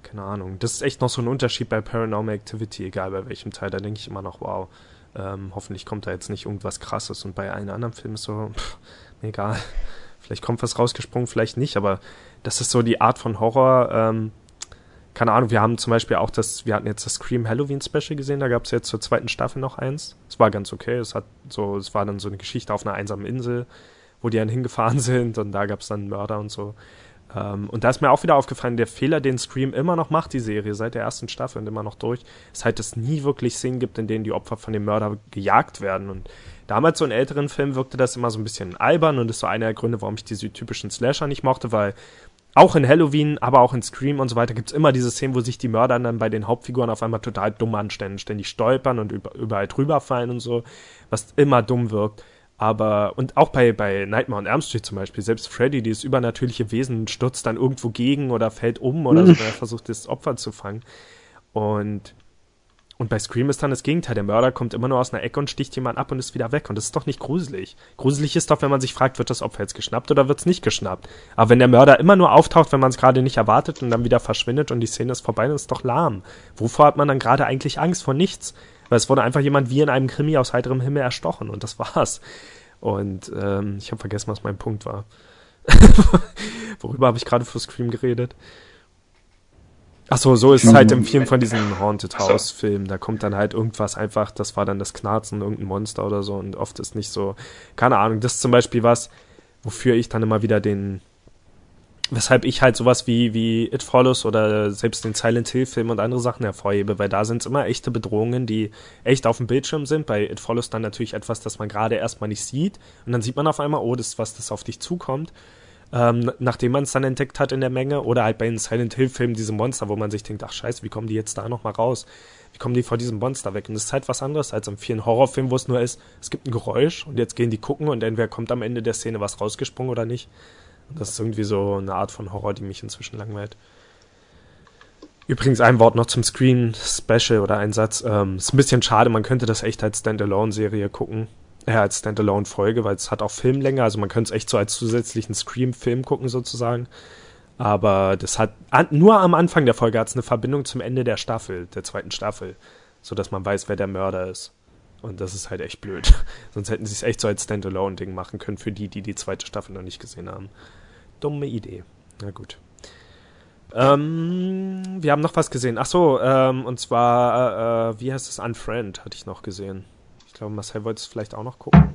keine Ahnung. Das ist echt noch so ein Unterschied bei Paranormal Activity, egal bei welchem Teil. Da denke ich immer noch, wow, ähm, hoffentlich kommt da jetzt nicht irgendwas krasses. Und bei allen anderen Filmen so, pff, egal. Vielleicht kommt was rausgesprungen, vielleicht nicht, aber das ist so die Art von Horror, ähm, keine Ahnung, wir haben zum Beispiel auch das, wir hatten jetzt das Scream Halloween Special gesehen, da gab es jetzt zur zweiten Staffel noch eins. Es war ganz okay, es hat so, es war dann so eine Geschichte auf einer einsamen Insel, wo die dann hingefahren sind und da gab es dann Mörder und so. Ähm, und da ist mir auch wieder aufgefallen, der Fehler, den Scream immer noch macht, die Serie, seit der ersten Staffel und immer noch durch, ist halt, dass es nie wirklich Szenen gibt, in denen die Opfer von dem Mörder gejagt werden. Und damals so in älteren Filmen wirkte das immer so ein bisschen albern und ist so einer der Gründe, warum ich diese typischen Slasher nicht mochte, weil auch in Halloween, aber auch in Scream und so weiter gibt's immer diese Szenen, wo sich die Mörder dann bei den Hauptfiguren auf einmal total dumm anstellen, ständig stolpern und über, überall drüber fallen und so, was immer dumm wirkt. Aber, und auch bei, bei Nightmare on Elm Street zum Beispiel, selbst Freddy, dieses übernatürliche Wesen, stürzt dann irgendwo gegen oder fällt um oder so, wenn er versucht, das Opfer zu fangen. Und, und bei Scream ist dann das Gegenteil. Der Mörder kommt immer nur aus einer Ecke und sticht jemand ab und ist wieder weg. Und das ist doch nicht gruselig. Gruselig ist doch, wenn man sich fragt, wird das Opfer jetzt geschnappt oder wird's nicht geschnappt. Aber wenn der Mörder immer nur auftaucht, wenn man es gerade nicht erwartet und dann wieder verschwindet und die Szene ist vorbei, dann ist doch lahm. Wovor hat man dann gerade eigentlich Angst? Vor nichts. Weil es wurde einfach jemand wie in einem Krimi aus heiterem Himmel erstochen und das war's. Und ähm, ich habe vergessen, was mein Punkt war. Worüber habe ich gerade für Scream geredet? Ach so, so ist es halt im vielen von diesen Haunted. House Filmen. Da kommt dann halt irgendwas einfach, das war dann das Knarzen, irgendein Monster oder so und oft ist nicht so, keine Ahnung, das ist zum Beispiel was, wofür ich dann immer wieder den, weshalb ich halt sowas wie, wie It Follows oder selbst den Silent Hill Film und andere Sachen hervorhebe, weil da sind es immer echte Bedrohungen, die echt auf dem Bildschirm sind. Bei It Follows dann natürlich etwas, das man gerade erstmal nicht sieht und dann sieht man auf einmal, oh, das ist was, das auf dich zukommt ähm, nachdem man es dann entdeckt hat in der Menge. Oder halt bei den Silent Hill-Filmen diese Monster, wo man sich denkt, ach scheiße, wie kommen die jetzt da nochmal raus? Wie kommen die vor diesem Monster weg? Und das ist halt was anderes als in vielen Horrorfilmen, wo es nur ist, es gibt ein Geräusch und jetzt gehen die gucken und entweder kommt am Ende der Szene was rausgesprungen oder nicht. Und das ist irgendwie so eine Art von Horror, die mich inzwischen langweilt. Übrigens ein Wort noch zum Screen Special oder ein Satz. Ähm, ist ein bisschen schade, man könnte das echt als Standalone-Serie gucken. Ja, als Standalone-Folge, weil es hat auch Filmlänge, also man könnte es echt so als zusätzlichen Scream-Film gucken sozusagen. Aber das hat an, nur am Anfang der Folge hat es eine Verbindung zum Ende der Staffel, der zweiten Staffel, so dass man weiß, wer der Mörder ist. Und das ist halt echt blöd. Sonst hätten sie es echt so als Standalone-Ding machen können für die, die die zweite Staffel noch nicht gesehen haben. Dumme Idee. Na gut. Ähm, wir haben noch was gesehen. Ach so, ähm, und zwar, äh, äh, wie heißt es? Unfriend hatte ich noch gesehen. Ich glaube, Marcel wollte es vielleicht auch noch gucken.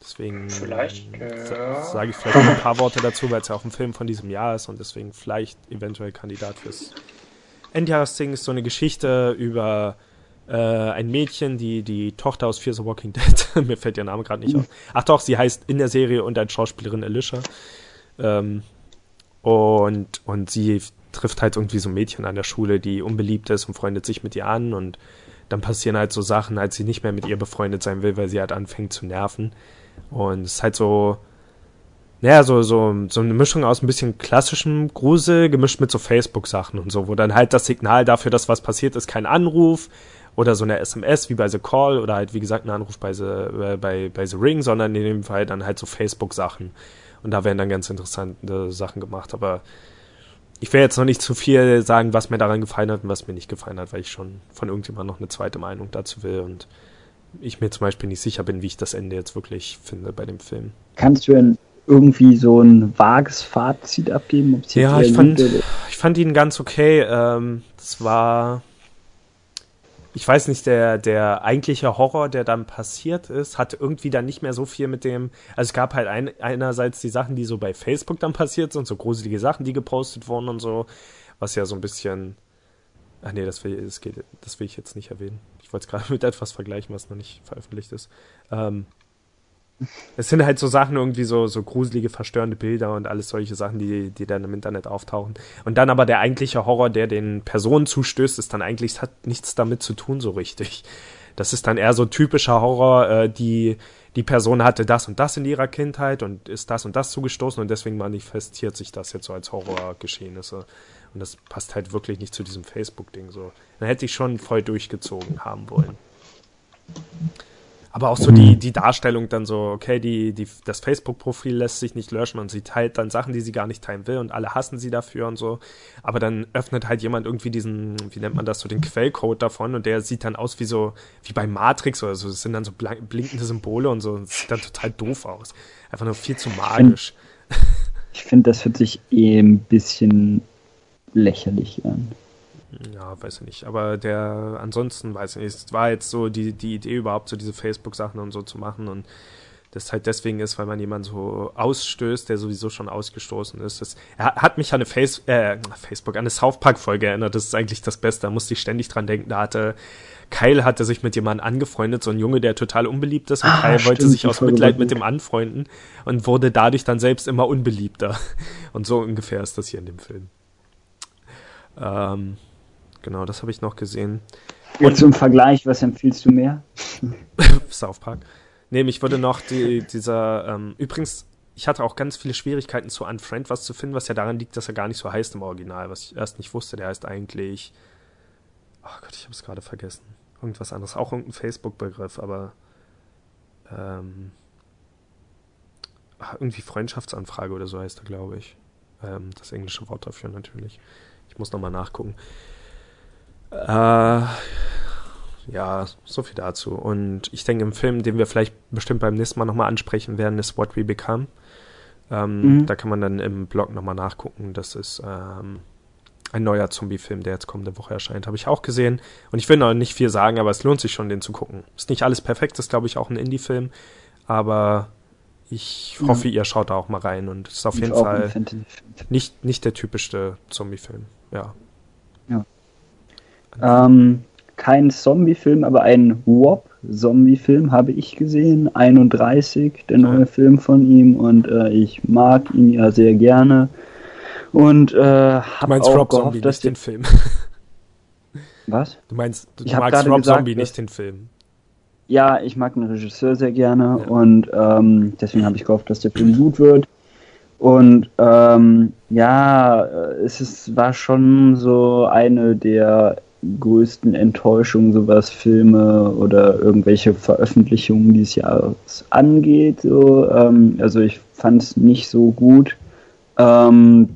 Deswegen Vielleicht, ja. sage ich vielleicht noch ein paar Worte dazu, weil es ja auch ein Film von diesem Jahr ist und deswegen vielleicht eventuell Kandidat fürs Endjahresding ist so eine Geschichte über äh, ein Mädchen, die die Tochter aus Fear the Walking Dead, mir fällt ihr Name gerade nicht auf. Ach doch, sie heißt in der Serie und als Schauspielerin Alicia. Ähm, und, und sie trifft halt irgendwie so ein Mädchen an der Schule, die unbeliebt ist und freundet sich mit ihr an und dann passieren halt so Sachen, als sie nicht mehr mit ihr befreundet sein will, weil sie halt anfängt zu nerven. Und es ist halt so, naja, so, so, so eine Mischung aus ein bisschen klassischem Grusel gemischt mit so Facebook-Sachen und so, wo dann halt das Signal dafür, dass was passiert ist, kein Anruf oder so eine SMS wie bei The Call oder halt, wie gesagt, ein Anruf bei The, äh, bei, bei The Ring, sondern in dem Fall dann halt so Facebook-Sachen. Und da werden dann ganz interessante Sachen gemacht, aber ich will jetzt noch nicht zu viel sagen, was mir daran gefallen hat und was mir nicht gefallen hat, weil ich schon von irgendjemandem noch eine zweite Meinung dazu will und ich mir zum Beispiel nicht sicher bin, wie ich das Ende jetzt wirklich finde bei dem Film. Kannst du denn irgendwie so ein vages Fazit abgeben? Ja, ich fand, ich fand ihn ganz okay. Ähm, das war, ich weiß nicht, der, der eigentliche Horror, der dann passiert ist, hat irgendwie dann nicht mehr so viel mit dem, also es gab halt ein, einerseits die Sachen, die so bei Facebook dann passiert sind, so gruselige Sachen, die gepostet wurden und so, was ja so ein bisschen, ach nee, das will, das geht, das will ich jetzt nicht erwähnen. Ich wollte es gerade mit etwas vergleichen, was noch nicht veröffentlicht ist. Ähm, es sind halt so Sachen irgendwie so, so gruselige, verstörende Bilder und alles solche Sachen, die, die dann im Internet auftauchen. Und dann aber der eigentliche Horror, der den Personen zustößt, ist dann eigentlich, hat nichts damit zu tun so richtig. Das ist dann eher so typischer Horror, äh, die die Person hatte das und das in ihrer Kindheit und ist das und das zugestoßen und deswegen manifestiert sich das jetzt so als Horrorgeschehnisse. Und das passt halt wirklich nicht zu diesem Facebook-Ding so. Dann hätte ich schon voll durchgezogen haben wollen. Aber auch so die, die Darstellung dann so, okay, die, die, das Facebook-Profil lässt sich nicht löschen und sie teilt dann Sachen, die sie gar nicht teilen will und alle hassen sie dafür und so. Aber dann öffnet halt jemand irgendwie diesen, wie nennt man das, so den Quellcode davon und der sieht dann aus wie so, wie bei Matrix oder so. Das sind dann so blinkende Symbole und so. Und sieht dann total doof aus. Einfach nur viel zu magisch. Ich finde, das hört sich eh ein bisschen lächerlich an. Ja, weiß ich nicht. Aber der, ansonsten weiß ich nicht. Es war jetzt so die, die Idee überhaupt, so diese Facebook-Sachen und so zu machen und das halt deswegen ist, weil man jemanden so ausstößt, der sowieso schon ausgestoßen ist. Das, er hat mich an eine Face, äh, Facebook, an eine South Park-Folge erinnert. Das ist eigentlich das Beste. Da musste ich ständig dran denken. Da hatte Kyle hatte sich mit jemandem angefreundet, so ein Junge, der total unbeliebt ist. Und ah, Kyle wollte sich aus Mitleid mit dem anfreunden und wurde dadurch dann selbst immer unbeliebter. Und so ungefähr ist das hier in dem Film. Ähm, Genau, das habe ich noch gesehen. Jetzt zum Vergleich, was empfiehlst du mehr? South Park. Nee, mich würde noch die, dieser, ähm, übrigens, ich hatte auch ganz viele Schwierigkeiten zu Unfriend was zu finden, was ja daran liegt, dass er gar nicht so heißt im Original, was ich erst nicht wusste. Der heißt eigentlich, oh Gott, ich habe es gerade vergessen. Irgendwas anderes, auch irgendein Facebook-Begriff, aber ähm, ach, irgendwie Freundschaftsanfrage oder so heißt er, glaube ich. Ähm, das englische Wort dafür natürlich. Ich muss nochmal nachgucken. Äh, ja, so viel dazu. Und ich denke, im Film, den wir vielleicht bestimmt beim nächsten Mal nochmal ansprechen werden, ist What We Become. Ähm, mhm. Da kann man dann im Blog nochmal nachgucken. Das ist ähm, ein neuer Zombie-Film, der jetzt kommende Woche erscheint. Habe ich auch gesehen. Und ich will noch nicht viel sagen, aber es lohnt sich schon, den zu gucken. Ist nicht alles perfekt, ist glaube ich auch ein Indie-Film. Aber ich ja. hoffe, ihr schaut da auch mal rein. Und es ist auf ich jeden Fall nicht, nicht der typischste Zombie-Film. Ja. Ähm, kein Zombie-Film, aber einen WOP-Zombie-Film habe ich gesehen. 31, der neue Film von ihm. Und äh, ich mag ihn ja sehr gerne. Und äh, habe auch Rob gehofft, Zombie, dass den Film. Was? Du meinst, du, du magst Rob gesagt, Zombie, nicht den Film. Ja, ich mag den Regisseur sehr gerne ja. und ähm, deswegen habe ich gehofft, dass der Film gut wird. Und ähm, ja, es ist, war schon so eine der größten Enttäuschungen, so was Filme oder irgendwelche Veröffentlichungen dieses Jahres angeht. So. Ähm, also ich fand es nicht so gut. Ähm,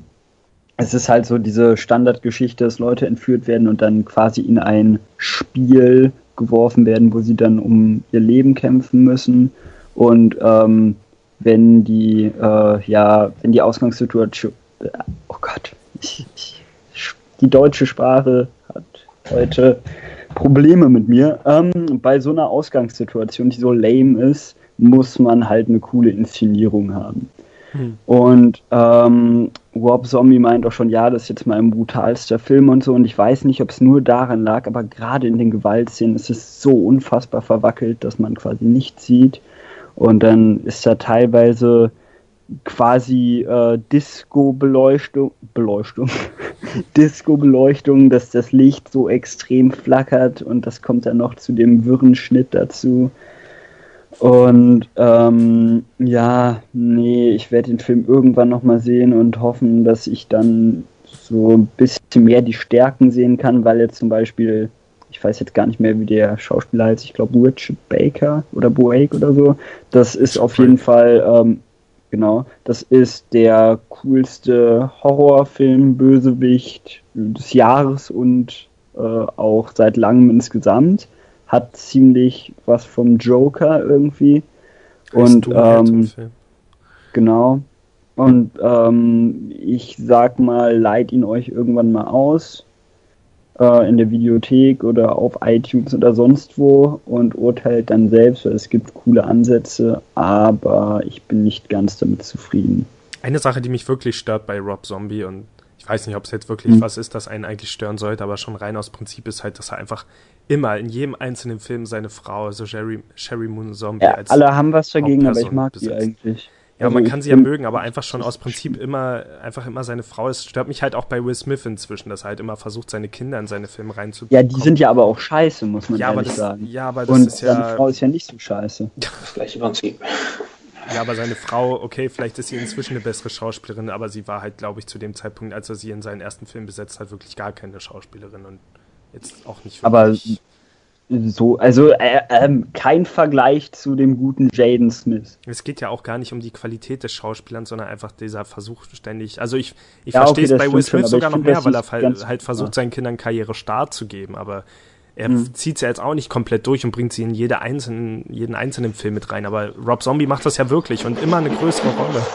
es ist halt so diese Standardgeschichte, dass Leute entführt werden und dann quasi in ein Spiel geworfen werden, wo sie dann um ihr Leben kämpfen müssen. Und ähm, wenn die, äh, ja, wenn die Ausgangssituation, oh Gott, die deutsche Sprache heute Probleme mit mir. Ähm, bei so einer Ausgangssituation, die so lame ist, muss man halt eine coole Inszenierung haben. Hm. Und ähm, Rob Zombie meint auch schon, ja, das ist jetzt mein brutalster Film und so. Und ich weiß nicht, ob es nur daran lag, aber gerade in den Gewaltszenen ist es so unfassbar verwackelt, dass man quasi nichts sieht. Und dann ist da teilweise quasi äh, Disco-Beleuchtung, Beleuchtung, Disco-Beleuchtung, dass das Licht so extrem flackert und das kommt dann noch zu dem wirren Schnitt dazu. Und ähm, ja, nee, ich werde den Film irgendwann nochmal sehen und hoffen, dass ich dann so ein bisschen mehr die Stärken sehen kann, weil jetzt zum Beispiel, ich weiß jetzt gar nicht mehr, wie der Schauspieler heißt, ich glaube Richard Baker oder Boake oder so. Das ist auf jeden Fall ähm, Genau, das ist der coolste Horrorfilm-Bösewicht des Jahres und äh, auch seit langem insgesamt. Hat ziemlich was vom Joker irgendwie. Und ähm, genau. Und ähm, ich sag mal, leiht ihn euch irgendwann mal aus äh, in der Videothek oder auf iTunes oder sonst wo und urteilt dann selbst, weil es gibt coole Ansätze, aber ich bin nicht ganz damit zufrieden. Eine Sache, die mich wirklich stört bei Rob Zombie und ich weiß nicht, ob es jetzt wirklich mhm. was ist, das einen eigentlich stören sollte, aber schon rein aus Prinzip ist halt, dass er einfach immer in jedem einzelnen Film seine Frau, also Sherry, Sherry Moon Zombie ja, als alle haben was dagegen, aber ich mag die eigentlich. Ja, Also man ich kann sie ja mögen, aber einfach schon aus Prinzip immer, einfach immer seine Frau. Es stört mich halt auch bei Will Smith inzwischen, dass er halt immer versucht, seine Kinder in seine Filme reinzubekommen. Ja, die sind ja aber auch scheiße, muss man ja, aber ehrlich das, sagen. ja, aber das Und ist seine ja, Frau ist ja nicht so scheiße. Das gleiche Prinzip. ja, aber seine Frau, okay, vielleicht ist sie inzwischen eine bessere Schauspielerin, aber sie war halt, glaube ich, zu dem Zeitpunkt, als er sie in seinen ersten Film besetzt hat, wirklich gar keine Schauspielerin und jetzt auch nicht Aber wirklich. So, also äh, ähm, kein Vergleich zu dem guten Jaden Smith. Es geht ja auch gar nicht um die Qualität des Schauspielers, sondern einfach dieser Versuch ständig. Also ich, ich Ja, verstehe okay, es bei Will Smith sogar noch mehr, weil er halt, halt versucht, ja. seinen Kindern Karrierestart zu geben. Aber er Mhm. zieht sie jetzt auch nicht komplett durch und bringt sie in jede einzelnen, jeden einzelnen Film mit rein. Aber Rob Zombie macht das ja wirklich und immer eine größere Rolle.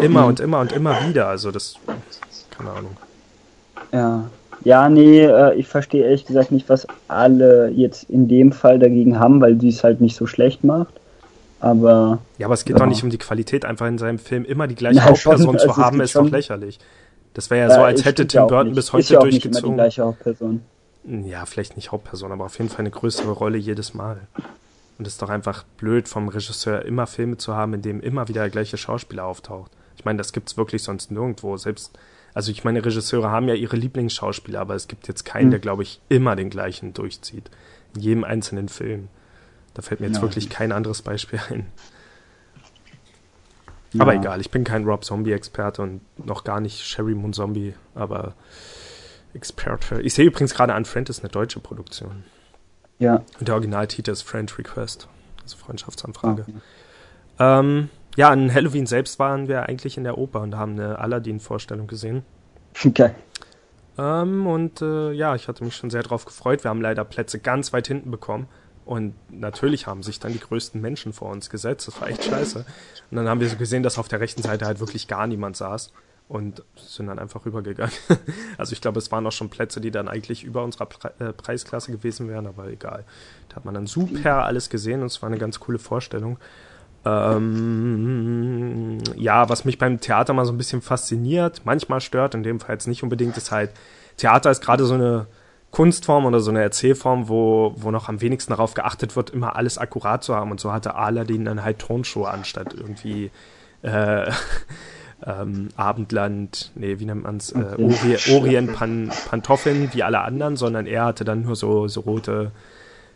Immer Mhm. und immer und immer wieder. Also das, keine Ahnung. Ja. Ja, nee, äh, ich verstehe ehrlich gesagt nicht, was alle jetzt in dem Fall dagegen haben, weil sie es halt nicht so schlecht macht. Aber Ja, aber es geht Ja. doch nicht um die Qualität, einfach in seinem Film immer die gleiche Ja, Hauptperson schon, zu also haben, ist doch lächerlich. Das wäre ja so, äh, als hätte Tim ja Burton nicht. bis Ist heute ja auch nicht immer die durchgezogen. gleiche Hauptperson. Ja, vielleicht nicht Hauptperson, aber auf jeden Fall eine größere Rolle jedes Mal. Und es ist doch einfach blöd vom Regisseur immer Filme zu haben, in denen immer wieder der gleiche Schauspieler auftaucht. Ich meine, das gibt's wirklich sonst nirgendwo. Selbst, also ich meine, Regisseure haben ja ihre Lieblingsschauspieler, aber es gibt jetzt keinen, Hm. der, glaube ich, immer den gleichen durchzieht. In jedem einzelnen Film. Da fällt mir jetzt Ja. wirklich kein anderes Beispiel ein. Aber egal, ich bin kein Rob Zombie-Experte und noch gar nicht Sherry Moon Zombie, aber Experte. Ich sehe übrigens gerade an, Friend ist eine deutsche Produktion. Ja. Und der Originaltitel ist Friend Request, also Freundschaftsanfrage. Okay. Ähm, ja, an Halloween selbst waren wir eigentlich in der Oper und haben eine Aladdin-Vorstellung gesehen. Geil. Ähm, und äh, ja, ich hatte mich schon sehr drauf gefreut. Wir haben leider Plätze ganz weit hinten bekommen. Und natürlich haben sich dann die größten Menschen vor uns gesetzt. Das war echt scheiße. Und dann haben wir so gesehen, dass auf der rechten Seite halt wirklich gar niemand saß. Und sind dann einfach rübergegangen. also ich glaube, es waren auch schon Plätze, die dann eigentlich über unserer Pre äh, Preisklasse gewesen wären, aber egal. Da hat man dann super alles gesehen und es war eine ganz coole Vorstellung. Ähm, ja, was mich beim Theater mal so ein bisschen fasziniert, manchmal stört, in dem Fall jetzt nicht unbedingt, ist halt, Theater ist gerade so eine Kunstform oder so eine Erzählform, wo, wo noch am wenigsten darauf geachtet wird, immer alles akkurat zu haben. Und so hatte Aladdin dann halt Tonschuhe anstatt irgendwie äh, ähm, Abendland, nee, wie nennt man's, äh, Ori Orient -Pan Pantoffeln wie alle anderen, sondern er hatte dann nur so, so rote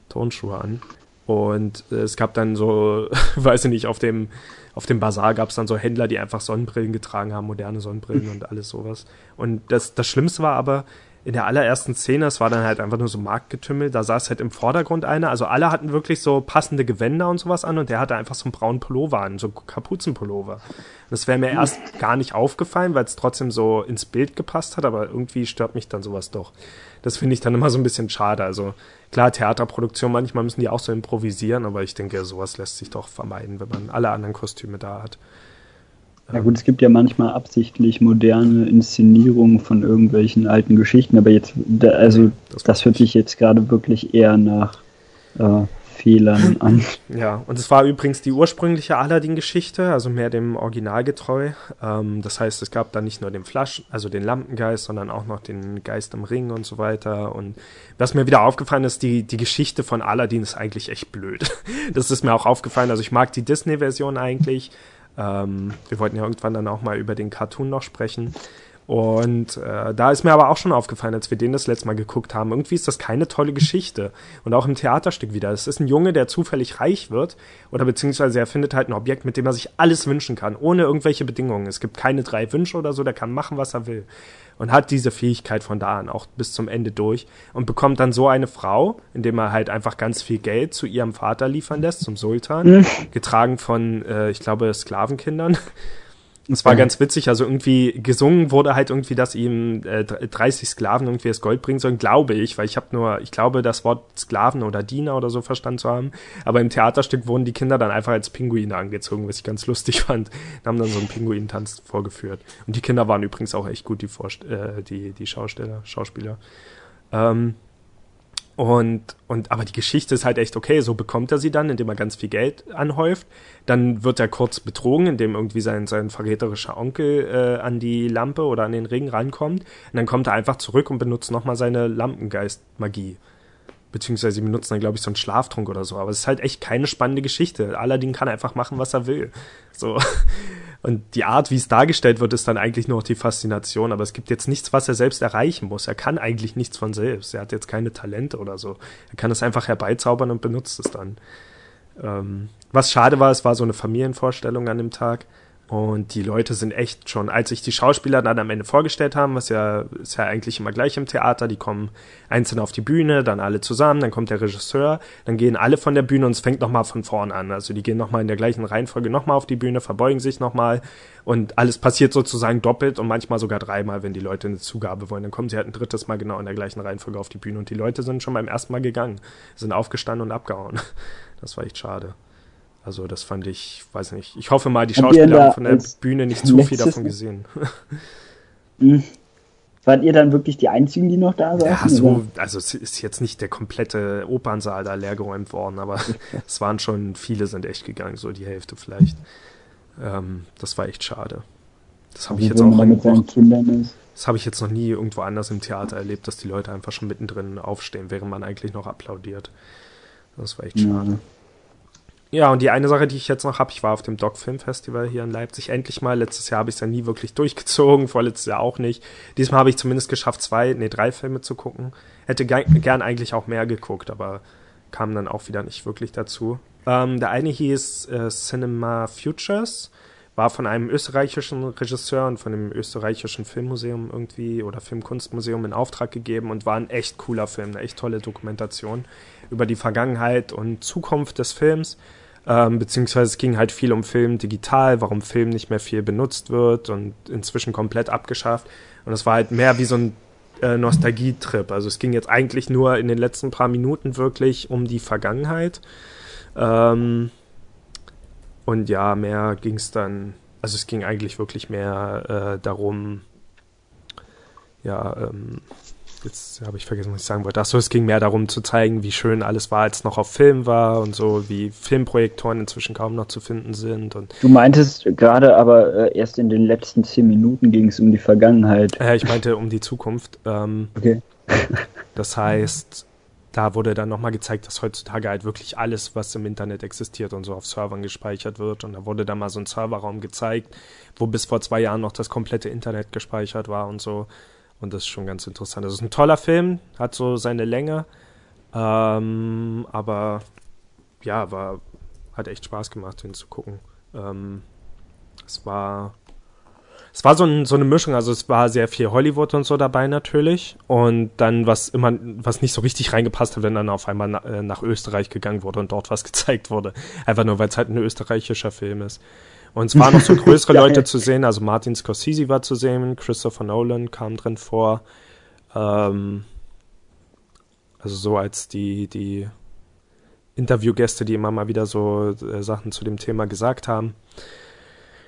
Turnschuhe an. Und äh, es gab dann so, weiß ich nicht, auf dem, auf dem Bazar gab es dann so Händler, die einfach Sonnenbrillen getragen haben, moderne Sonnenbrillen und alles sowas. Und das, das Schlimmste war aber, in der allerersten Szene, es war dann halt einfach nur so Marktgetümmel, da saß halt im Vordergrund einer, also alle hatten wirklich so passende Gewänder und sowas an und der hatte einfach so einen braunen Pullover an, so Kapuzenpullover. Das wäre mir erst gar nicht aufgefallen, weil es trotzdem so ins Bild gepasst hat, aber irgendwie stört mich dann sowas doch. Das finde ich dann immer so ein bisschen schade. Also klar, Theaterproduktion, manchmal müssen die auch so improvisieren, aber ich denke, sowas lässt sich doch vermeiden, wenn man alle anderen Kostüme da hat. Ja gut, es gibt ja manchmal absichtlich moderne Inszenierungen von irgendwelchen alten Geschichten, aber jetzt, also Das das, hört sich jetzt gerade wirklich eher nach äh, Fehlern an. Ja, und es war übrigens die ursprüngliche Aladdin-Geschichte, also mehr dem Original getreu. Ähm, das heißt, es gab da nicht nur den Flasch, also den Lampengeist, sondern auch noch den Geist im Ring und so weiter. Und was mir wieder aufgefallen ist, die, die Geschichte von Aladdin ist eigentlich echt blöd. Das ist mir auch aufgefallen. Also ich mag die Disney-Version eigentlich. Ähm, wir wollten ja irgendwann dann auch mal über den Cartoon noch sprechen. Und äh, da ist mir aber auch schon aufgefallen, als wir den das letzte Mal geguckt haben, irgendwie ist das keine tolle Geschichte. Und auch im Theaterstück wieder. Es ist ein Junge, der zufällig reich wird, oder beziehungsweise er findet halt ein Objekt, mit dem er sich alles wünschen kann, ohne irgendwelche Bedingungen. Es gibt keine drei Wünsche oder so, der kann machen, was er will. Und hat diese Fähigkeit von da an auch bis zum Ende durch und bekommt dann so eine Frau, indem er halt einfach ganz viel Geld zu ihrem Vater liefern lässt, zum Sultan, getragen von, äh, ich glaube, Sklavenkindern. Es war Ja. ganz witzig, also irgendwie gesungen wurde halt irgendwie, dass ihm äh, 30 Sklaven irgendwie das Gold bringen sollen, glaube ich, weil ich habe nur, ich glaube, das Wort Sklaven oder Diener oder so verstanden zu haben. Aber im Theaterstück wurden die Kinder dann einfach als Pinguine angezogen, was ich ganz lustig fand. Und haben dann so einen Pinguintanz vorgeführt. Und die Kinder waren übrigens auch echt gut, die, Vorst äh, die, die Schausteller, Schauspieler. Ähm, und, und, aber die Geschichte ist halt echt okay. So bekommt er sie dann, indem er ganz viel Geld anhäuft. Dann wird er kurz betrogen, indem irgendwie sein, sein verräterischer Onkel äh, an die Lampe oder an den Ring rankommt. Und dann kommt er einfach zurück und benutzt nochmal seine Lampengeist-Magie. Beziehungsweise sie benutzen dann, glaube ich, so einen Schlaftrunk oder so. Aber es ist halt echt keine spannende Geschichte. Aladdin kann einfach machen, was er will. So. Und die Art, wie es dargestellt wird, ist dann eigentlich nur noch die Faszination. Aber es gibt jetzt nichts, was er selbst erreichen muss. Er kann eigentlich nichts von selbst. Er hat jetzt keine Talente oder so. Er kann es einfach herbeizaubern und benutzt es dann. Ähm, was schade war, es war so eine Familienvorstellung an dem Tag. Und die Leute sind echt schon, als sich die Schauspieler dann am Ende vorgestellt haben, was ja ist ja eigentlich immer gleich im Theater, die kommen einzeln auf die Bühne, dann alle zusammen, dann kommt der Regisseur, dann gehen alle von der Bühne und es fängt nochmal von vorn an. Also die gehen nochmal in der gleichen Reihenfolge nochmal auf die Bühne, verbeugen sich nochmal und alles passiert sozusagen doppelt und manchmal sogar dreimal, wenn die Leute eine Zugabe wollen. Dann kommen sie halt ein drittes Mal genau in der gleichen Reihenfolge auf die Bühne und die Leute sind schon beim ersten Mal gegangen, sind aufgestanden und abgehauen. Das war echt schade. Also das fand ich, weiß nicht. Ich hoffe mal, die Schauspieler haben von der Bühne nicht zu viel davon gesehen. Hm. Wart ihr dann wirklich die Einzigen, die noch da waren? Ja, so, also es ist jetzt nicht der komplette Opernsaal da leergeräumt worden, aber es waren schon, viele sind echt gegangen, so die Hälfte vielleicht. Ähm, das war echt schade. Das habe ich jetzt auch Kindern ist. Das habe ich jetzt noch nie irgendwo anders im Theater erlebt, dass die Leute einfach schon mittendrin aufstehen, während man eigentlich noch applaudiert. Das war echt schade. Ja. Und die eine Sache, die ich jetzt noch habe, ich war auf dem Doc Film Festival hier in Leipzig endlich mal. Letztes Jahr habe ich es ja nie wirklich durchgezogen, vorletztes Jahr auch nicht. Diesmal habe ich zumindest geschafft, zwei, nee, drei Filme zu gucken. Hätte gern eigentlich auch mehr geguckt, aber kam dann auch wieder nicht wirklich dazu. Ähm, der eine hieß äh, Cinema Futures, war von einem österreichischen Regisseur und von dem österreichischen Filmmuseum irgendwie oder Filmkunstmuseum in Auftrag gegeben und war ein echt cooler Film, eine echt tolle Dokumentation über die Vergangenheit und Zukunft des Films. Ähm, beziehungsweise es ging halt viel um Film digital, warum Film nicht mehr viel benutzt wird und inzwischen komplett abgeschafft. Und es war halt mehr wie so ein äh, Nostalgietrip. Also es ging jetzt eigentlich nur in den letzten paar Minuten wirklich um die Vergangenheit. Ähm, und ja, mehr ging es dann, also es ging eigentlich wirklich mehr äh, darum, ja, ähm, jetzt habe ich vergessen, was ich sagen wollte. Achso, es ging mehr darum zu zeigen, wie schön alles war, als noch auf Film war und so, wie Filmprojektoren inzwischen kaum noch zu finden sind. Und du meintest gerade aber äh, erst in den letzten zehn Minuten ging es um die Vergangenheit. Ja, äh, ich meinte um die Zukunft. Ähm, okay. das heißt, da wurde dann nochmal gezeigt, dass heutzutage halt wirklich alles, was im Internet existiert und so auf Servern gespeichert wird. Und da wurde dann mal so ein Serverraum gezeigt, wo bis vor zwei Jahren noch das komplette Internet gespeichert war und so. Und das ist schon ganz interessant. Das ist ein toller Film, hat so seine Länge. Ähm, aber ja, war, hat echt Spaß gemacht, den zu gucken. Ähm, es war. Es war so, ein, so eine Mischung, also es war sehr viel Hollywood und so dabei natürlich. Und dann, was immer, was nicht so richtig reingepasst hat, wenn dann auf einmal na, äh, nach Österreich gegangen wurde und dort was gezeigt wurde. Einfach nur, weil es halt ein österreichischer Film ist. Und es waren noch so größere Leute zu sehen, also Martin Scorsese war zu sehen, Christopher Nolan kam drin vor. Ähm, also so als die, die Interviewgäste, die immer mal wieder so äh, Sachen zu dem Thema gesagt haben.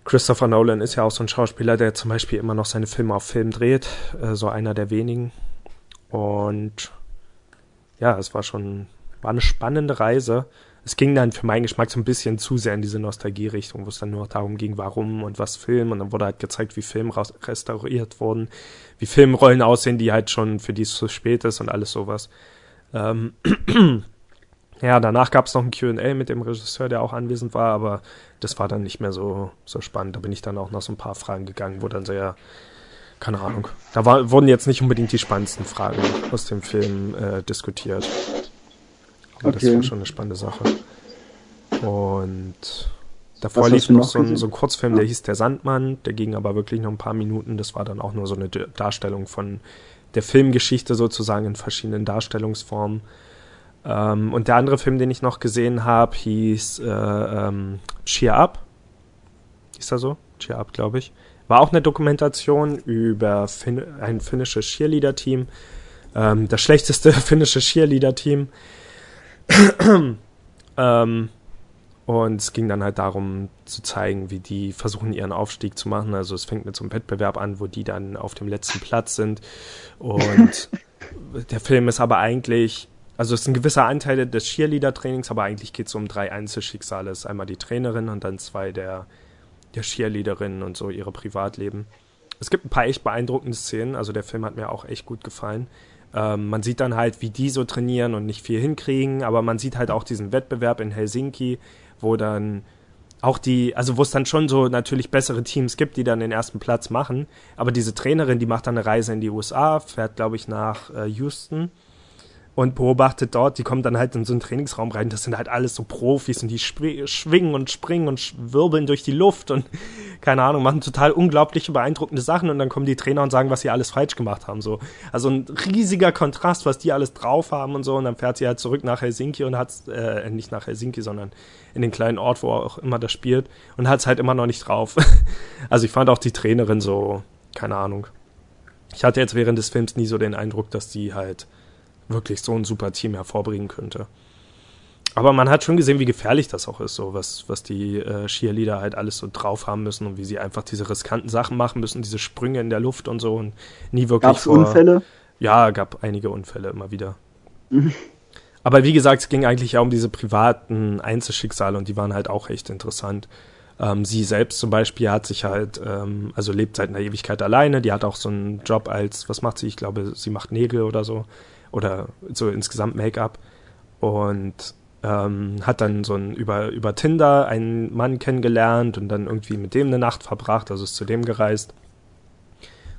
Christopher Nolan ist ja auch so ein Schauspieler, der zum Beispiel immer noch seine Filme auf Film dreht, äh, so einer der wenigen. Und ja, es war schon, war eine spannende Reise es ging dann für meinen Geschmack so ein bisschen zu sehr in diese Nostalgie-Richtung, wo es dann nur darum ging, warum und was Film. Und dann wurde halt gezeigt, wie Filme restauriert wurden, wie Filmrollen aussehen, die halt schon für die es zu spät ist und alles sowas. Ähm ja, danach gab es noch ein QA mit dem Regisseur, der auch anwesend war, aber das war dann nicht mehr so, so spannend. Da bin ich dann auch noch so ein paar Fragen gegangen, wo dann sehr, keine Ahnung, da war, wurden jetzt nicht unbedingt die spannendsten Fragen aus dem Film äh, diskutiert. Aber okay. das war schon eine spannende Sache. Und davor lief noch, so ein, so ein, Kurzfilm, der hieß Der Sandmann, der ging aber wirklich noch ein paar Minuten. Das war dann auch nur so eine Darstellung von der Filmgeschichte sozusagen in verschiedenen Darstellungsformen. Ähm, und der andere Film, den ich noch gesehen habe, hieß äh, ähm, Cheer Up. Ist er so? Cheer Up, glaube ich. War auch eine Dokumentation über fin ein finnisches Cheerleader-Team. Ähm, das schlechteste finnische Cheerleader-Team ähm, und es ging dann halt darum zu zeigen, wie die versuchen, ihren Aufstieg zu machen. Also es fängt mit so einem Wettbewerb an, wo die dann auf dem letzten Platz sind. Und der Film ist aber eigentlich, also es ist ein gewisser Anteil des Cheerleader-Trainings, aber eigentlich geht es um drei Einzelschicksale. Es ist einmal die Trainerin und dann zwei der, der Cheerleaderinnen und so ihre Privatleben. Es gibt ein paar echt beeindruckende Szenen, also der Film hat mir auch echt gut gefallen. Ähm, man sieht dann halt, wie die so trainieren und nicht viel hinkriegen, aber man sieht halt auch diesen Wettbewerb in Helsinki, wo dann auch die, also wo es dann schon so natürlich bessere Teams gibt, die dann den ersten Platz machen. Aber diese Trainerin, die macht dann eine Reise in die USA, fährt, glaube ich, nach äh, Houston und beobachtet dort, die kommen dann halt in so einen Trainingsraum rein, das sind halt alles so Profis und die schwingen und springen und wirbeln durch die Luft und keine Ahnung, machen total unglaubliche, beeindruckende Sachen und dann kommen die Trainer und sagen, was sie alles falsch gemacht haben, so. Also ein riesiger Kontrast, was die alles drauf haben und so und dann fährt sie halt zurück nach Helsinki und hat, äh, nicht nach Helsinki, sondern in den kleinen Ort, wo auch immer das spielt und hat es halt immer noch nicht drauf. also ich fand auch die Trainerin so, keine Ahnung. Ich hatte jetzt während des Films nie so den Eindruck, dass die halt wirklich so ein super Team hervorbringen könnte. Aber man hat schon gesehen, wie gefährlich das auch ist, so was, was die äh, Cheerleader halt alles so drauf haben müssen und wie sie einfach diese riskanten Sachen machen müssen, diese Sprünge in der Luft und so und nie wirklich. Vor, Unfälle? Ja, gab einige Unfälle immer wieder. Mhm. Aber wie gesagt, es ging eigentlich ja um diese privaten Einzelschicksale und die waren halt auch echt interessant. Ähm, sie selbst zum Beispiel hat sich halt, ähm, also lebt seit einer Ewigkeit alleine. Die hat auch so einen Job als, was macht sie? Ich glaube, sie macht Nägel oder so oder so insgesamt Make-up und ähm, hat dann so ein über über Tinder einen Mann kennengelernt und dann irgendwie mit dem eine Nacht verbracht, also ist zu dem gereist.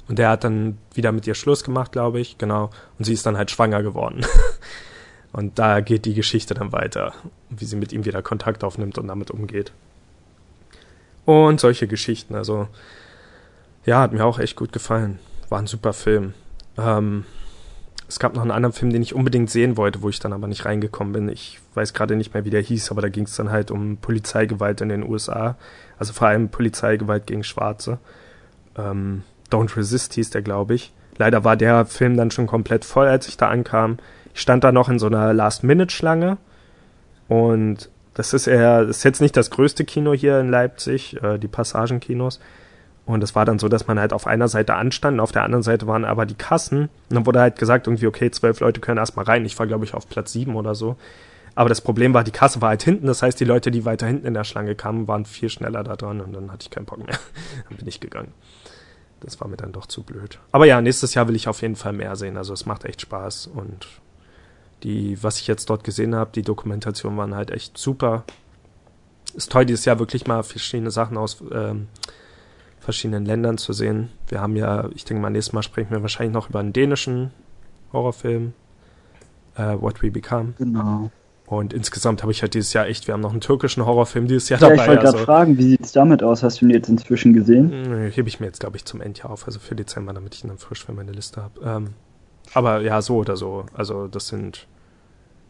Und der hat dann wieder mit ihr Schluss gemacht, glaube ich, genau. Und sie ist dann halt schwanger geworden. und da geht die Geschichte dann weiter, wie sie mit ihm wieder Kontakt aufnimmt und damit umgeht. Und solche Geschichten, also ja, hat mir auch echt gut gefallen. War ein super Film. Ähm, es gab noch einen anderen Film, den ich unbedingt sehen wollte, wo ich dann aber nicht reingekommen bin. Ich weiß gerade nicht mehr, wie der hieß, aber da ging es dann halt um Polizeigewalt in den USA. Also vor allem Polizeigewalt gegen Schwarze. Ähm, Don't Resist hieß der, glaube ich. Leider war der Film dann schon komplett voll, als ich da ankam. Ich stand da noch in so einer Last-Minute-Schlange und das ist eher, das ist jetzt nicht das größte Kino hier in Leipzig, äh, die Passagenkinos. Und es war dann so, dass man halt auf einer Seite anstand, auf der anderen Seite waren aber die Kassen. Und dann wurde halt gesagt, irgendwie, okay, zwölf Leute können erstmal rein. Ich war, glaube ich, auf Platz sieben oder so. Aber das Problem war, die Kasse war halt hinten. Das heißt, die Leute, die weiter hinten in der Schlange kamen, waren viel schneller da dran. Und dann hatte ich keinen Bock mehr. dann bin ich gegangen. Das war mir dann doch zu blöd. Aber ja, nächstes Jahr will ich auf jeden Fall mehr sehen. Also es macht echt Spaß. Und die, was ich jetzt dort gesehen habe, die Dokumentationen waren halt echt super. Ist toll, dieses Jahr wirklich mal verschiedene Sachen aus ähm, verschiedenen Ländern zu sehen. Wir haben ja, ich denke mal, nächstes Mal sprechen wir wahrscheinlich noch über einen dänischen Horrorfilm, äh, What We Become. Genau. Und insgesamt habe ich halt dieses Jahr echt, wir haben noch einen türkischen Horrorfilm dieses Jahr ja, dabei. Ich wollte gerade also, fragen, wie sieht es damit aus? Hast du ihn jetzt inzwischen gesehen? Hm, hebe ich mir jetzt, glaube ich, zum Endjahr auf, also für Dezember, damit ich ihn dann frisch für meine Liste habe. Ähm, aber ja, so oder so. Also das sind,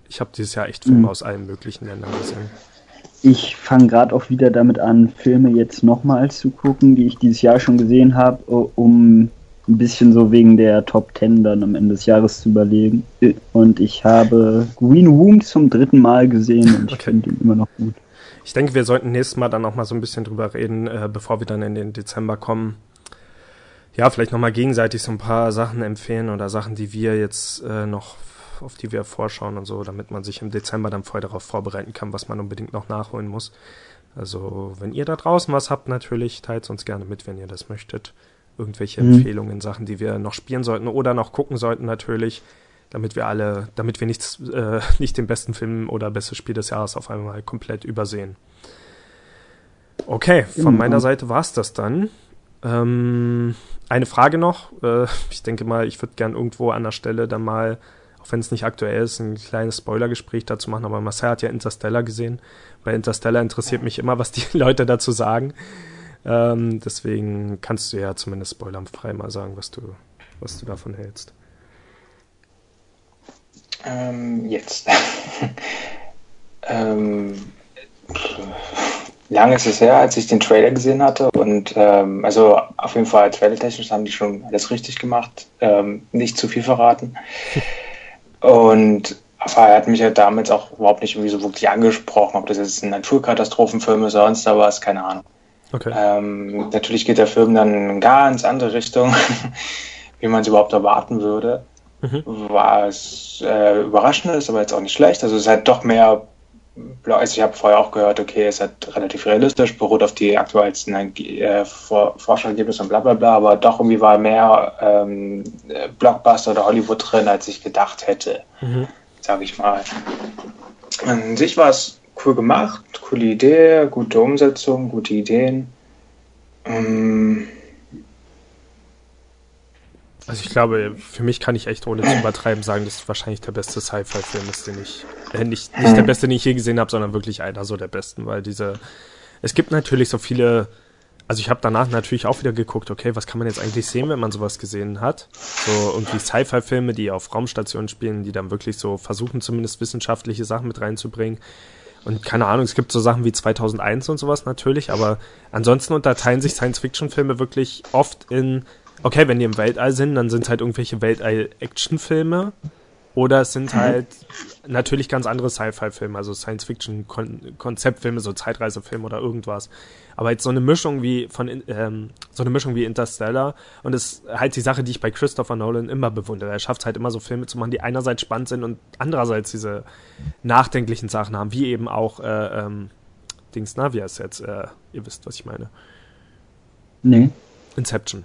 ich habe dieses Jahr echt Filme mhm. aus allen möglichen Ländern gesehen ich fange gerade auch wieder damit an, Filme jetzt nochmal zu gucken, die ich dieses Jahr schon gesehen habe, um ein bisschen so wegen der Top Ten dann am Ende des Jahres zu überlegen. Und ich habe Green Room zum dritten Mal gesehen und ich okay. finde ihn immer noch gut. Ich denke, wir sollten nächstes Mal dann nochmal so ein bisschen drüber reden, äh, bevor wir dann in den Dezember kommen. Ja, vielleicht nochmal gegenseitig so ein paar Sachen empfehlen oder Sachen, die wir jetzt äh, noch auf die wir vorschauen und so, damit man sich im Dezember dann voll darauf vorbereiten kann, was man unbedingt noch nachholen muss. Also, wenn ihr da draußen was habt, natürlich, teilt uns gerne mit, wenn ihr das möchtet. Irgendwelche mhm. Empfehlungen, Sachen, die wir noch spielen sollten oder noch gucken sollten, natürlich, damit wir alle, damit wir nichts, äh, nicht den besten Film oder bestes Spiel des Jahres auf einmal komplett übersehen. Okay, von mhm. meiner Seite war's das dann. Ähm, eine Frage noch. Äh, ich denke mal, ich würde gern irgendwo an der Stelle dann mal auch wenn es nicht aktuell ist, ein kleines Spoilergespräch dazu machen, aber Marcel hat ja Interstellar gesehen. Bei Interstellar interessiert mich immer, was die Leute dazu sagen. Ähm, deswegen kannst du ja zumindest spoilerfrei mal sagen, was du, was du davon hältst. Ähm, jetzt. ähm, lange ist es her, als ich den Trailer gesehen hatte und ähm, also auf jeden Fall trailertechnisch haben die schon alles richtig gemacht, ähm, nicht zu viel verraten. Und er hat mich ja damals auch überhaupt nicht irgendwie so wirklich angesprochen, ob das jetzt ein Naturkatastrophenfilm ist oder sonst da was, keine Ahnung. Okay. Ähm, natürlich geht der Film dann in eine ganz andere Richtung, wie man es überhaupt erwarten würde. Mhm. Was äh, überraschend ist, aber jetzt auch nicht schlecht. Also es ist halt doch mehr also ich habe vorher auch gehört, okay, es halt relativ realistisch, beruht auf die aktuellsten äh, Forscherergebnisse und bla bla bla, aber doch irgendwie war mehr ähm, Blockbuster oder Hollywood drin, als ich gedacht hätte, mhm. sage ich mal. An sich war es cool gemacht, coole Idee, gute Umsetzung, gute Ideen. Ähm, also ich glaube, für mich kann ich echt ohne zu übertreiben sagen, dass es wahrscheinlich der beste Sci-Fi-Film ist, den ich, äh, nicht, nicht der beste, den ich je gesehen habe, sondern wirklich einer so der besten, weil diese, es gibt natürlich so viele, also ich habe danach natürlich auch wieder geguckt, okay, was kann man jetzt eigentlich sehen, wenn man sowas gesehen hat? So irgendwie Sci-Fi-Filme, die auf Raumstationen spielen, die dann wirklich so versuchen, zumindest wissenschaftliche Sachen mit reinzubringen. Und keine Ahnung, es gibt so Sachen wie 2001 und sowas natürlich, aber ansonsten unterteilen sich Science-Fiction-Filme wirklich oft in okay, wenn die im Weltall sind, dann sind es halt irgendwelche Weltall-Action-Filme. Oder es sind mhm. halt natürlich ganz andere Sci-Fi-Filme, also Science-Fiction-Konzeptfilme, so Zeitreisefilme oder irgendwas. Aber jetzt so eine Mischung wie von ähm, so eine Mischung wie Interstellar und das ist halt die Sache, die ich bei Christopher Nolan immer bewundere. Er schafft halt immer so Filme zu machen, die einerseits spannend sind und andererseits diese nachdenklichen Sachen haben, wie eben auch äh, ähm, Dings Navias jetzt. Äh, ihr wisst, was ich meine. Nee. Inception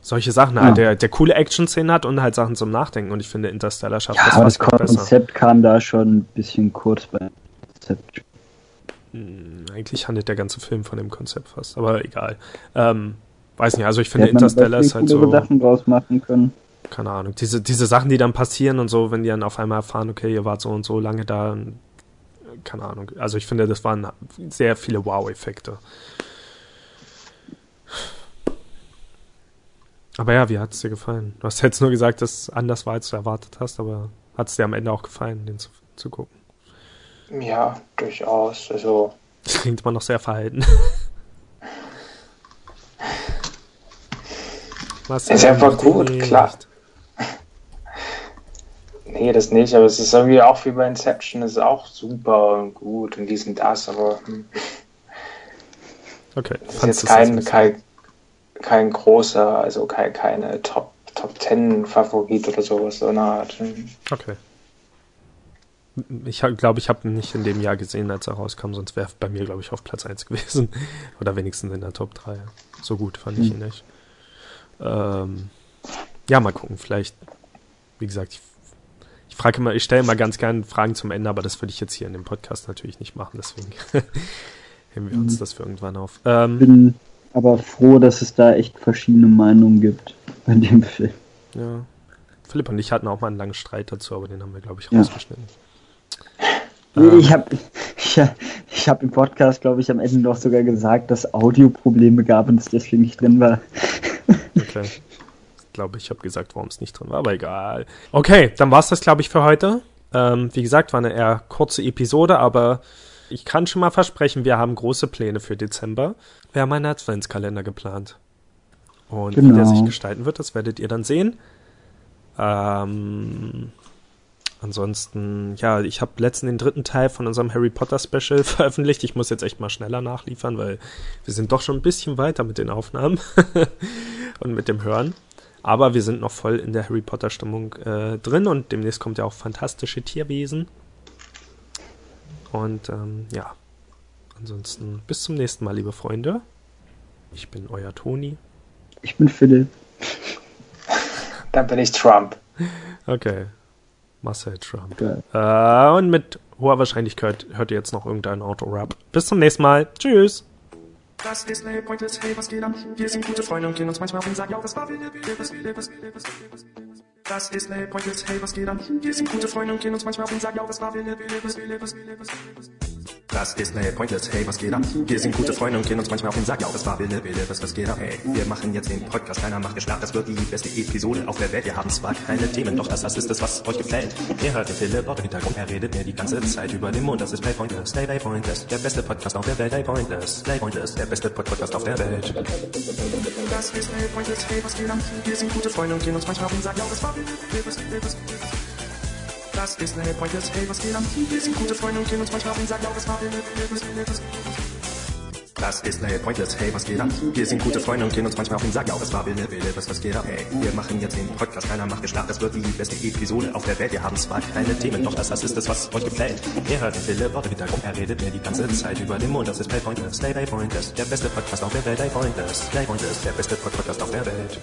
solche Sachen halt, ja. der, der coole Action-Szenen hat und halt Sachen zum Nachdenken. Und ich finde, Interstellar schafft ja, das aber das Konzept besser. kam da schon ein bisschen kurz bei Konzept. Hm, eigentlich handelt der ganze Film von dem Konzept fast, aber egal. Ähm, weiß nicht, also ich finde, Interstellar ist halt so. Sachen draus machen können. Keine Ahnung. Diese, diese Sachen, die dann passieren und so, wenn die dann auf einmal erfahren, okay, ihr wart so und so lange da, keine Ahnung. Also ich finde, das waren sehr viele Wow-Effekte. Aber ja, wie hat es dir gefallen? Du hast jetzt nur gesagt, dass es anders war, als du erwartet hast, aber hat es dir am Ende auch gefallen, den zu, zu gucken? Ja, durchaus. Also. Das klingt immer noch sehr verhalten. Was ist einfach gut, nicht. klar. Nee, das nicht, aber es ist irgendwie auch wie bei Inception, es ist auch super und gut und dies und das, aber. Hm. Okay, das ist jetzt kein, kein, kein großer, also kein, keine Top, Top Ten Favorit oder sowas so eine Art. Okay. Ich glaube, ich habe ihn nicht in dem Jahr gesehen, als er rauskam, sonst wäre bei mir, glaube ich, auf Platz 1 gewesen. Oder wenigstens in der Top 3. So gut fand ich ihn nicht. Ähm, ja, mal gucken. Vielleicht, wie gesagt, ich, ich frage immer, ich stelle immer ganz gerne Fragen zum Ende, aber das würde ich jetzt hier in dem Podcast natürlich nicht machen, deswegen heben wir uns mhm. das für irgendwann auf. Ähm, bin aber froh, dass es da echt verschiedene Meinungen gibt bei dem Film. Ja. Philipp und ich hatten auch mal einen langen Streit dazu, aber den haben wir, glaube ich, rausgeschnitten. Ja. Ich habe ich, ich hab im Podcast, glaube ich, am Ende noch sogar gesagt, dass Audioprobleme gab und es deswegen nicht drin war. Okay. Ich glaube, ich habe gesagt, warum es nicht drin war, aber egal. Okay, dann war es das, glaube ich, für heute. Ähm, wie gesagt, war eine eher kurze Episode, aber ich kann schon mal versprechen, wir haben große Pläne für Dezember. Wir haben einen Adventskalender geplant. Und genau. wie der sich genau. gestalten wird, das werdet ihr dann sehen. Ähm, ansonsten, ja, ich habe letztens den dritten Teil von unserem Harry Potter Special veröffentlicht. Ich muss jetzt echt mal schneller nachliefern, weil wir sind doch schon ein bisschen weiter mit den Aufnahmen und mit dem Hören. Aber wir sind noch voll in der Harry Potter Stimmung äh, drin und demnächst kommt ja auch fantastische Tierwesen. Und ähm, ja, ansonsten bis zum nächsten Mal, liebe Freunde. Ich bin euer Toni. Ich bin Philipp. Dann bin ich Trump. Okay. Marcel Trump. Äh, und mit hoher Wahrscheinlichkeit hört ihr jetzt noch irgendeinen Autorap. Bis zum nächsten Mal. Tschüss. Das ist Display Pointless, hey, was geht ab? Wir sind gute Freunde und gehen uns manchmal auf den Sack. Ja, was war, will, will, was will, was will, was will, was will. Das ist ne Pointless, hey, was geht an? Wir sind gute Freunde und kennen uns manchmal auf den Sack, ja, war, wir leben, wir leben, wir leben, wir wir leben. Das ist Display Pointless, hey, was geht ab? Wir sind gute Freunde und gehen uns manchmal auf den Sack. Ja, was war, will, will, was, was geht ab? Hey, wir machen jetzt den Podcast, keiner macht geschlafen. Das wird die beste Episode auf der Welt. Wir haben zwar keine Themen, doch das, das ist es, was euch gefällt. Ihr hört den Philipp im Hintergrund, er redet mir die ganze Zeit über den Mond. Das ist Play Pointless, Play Pointless, der beste Podcast auf der Welt. Play Pointless, Play Pointless, der beste Podcast auf der Welt. Das ist Play Pointless, hey, was geht ab? Wir sind gute Freunde und gehen uns manchmal auf den Sack. Ja, was war, will, will, was, will, was, will, was, das ist ne Pointes, hey, was geht am Wir sind gute Freunde und kennen uns manchmal und sagen auch, was war denn das? Das ist ne Pointes, hey, was geht ab? Wir sind gute Freunde und gehen uns manchmal auf den Sack. Ja, was war Wille, Wille, was, was geht ab? Hey, wir machen jetzt den Podcast, keiner macht geschlafen. Das wird die beste Episode auf der Welt. Wir haben zwar keine Themen, doch das, das ist es, was euch gefällt. Ihr hört den Worte wieder rum. Er redet mir die ganze Zeit über den Mund. Das ist Play Pointes, Der beste Podcast auf der Welt, Play Pointes, Der beste Podcast auf der Welt.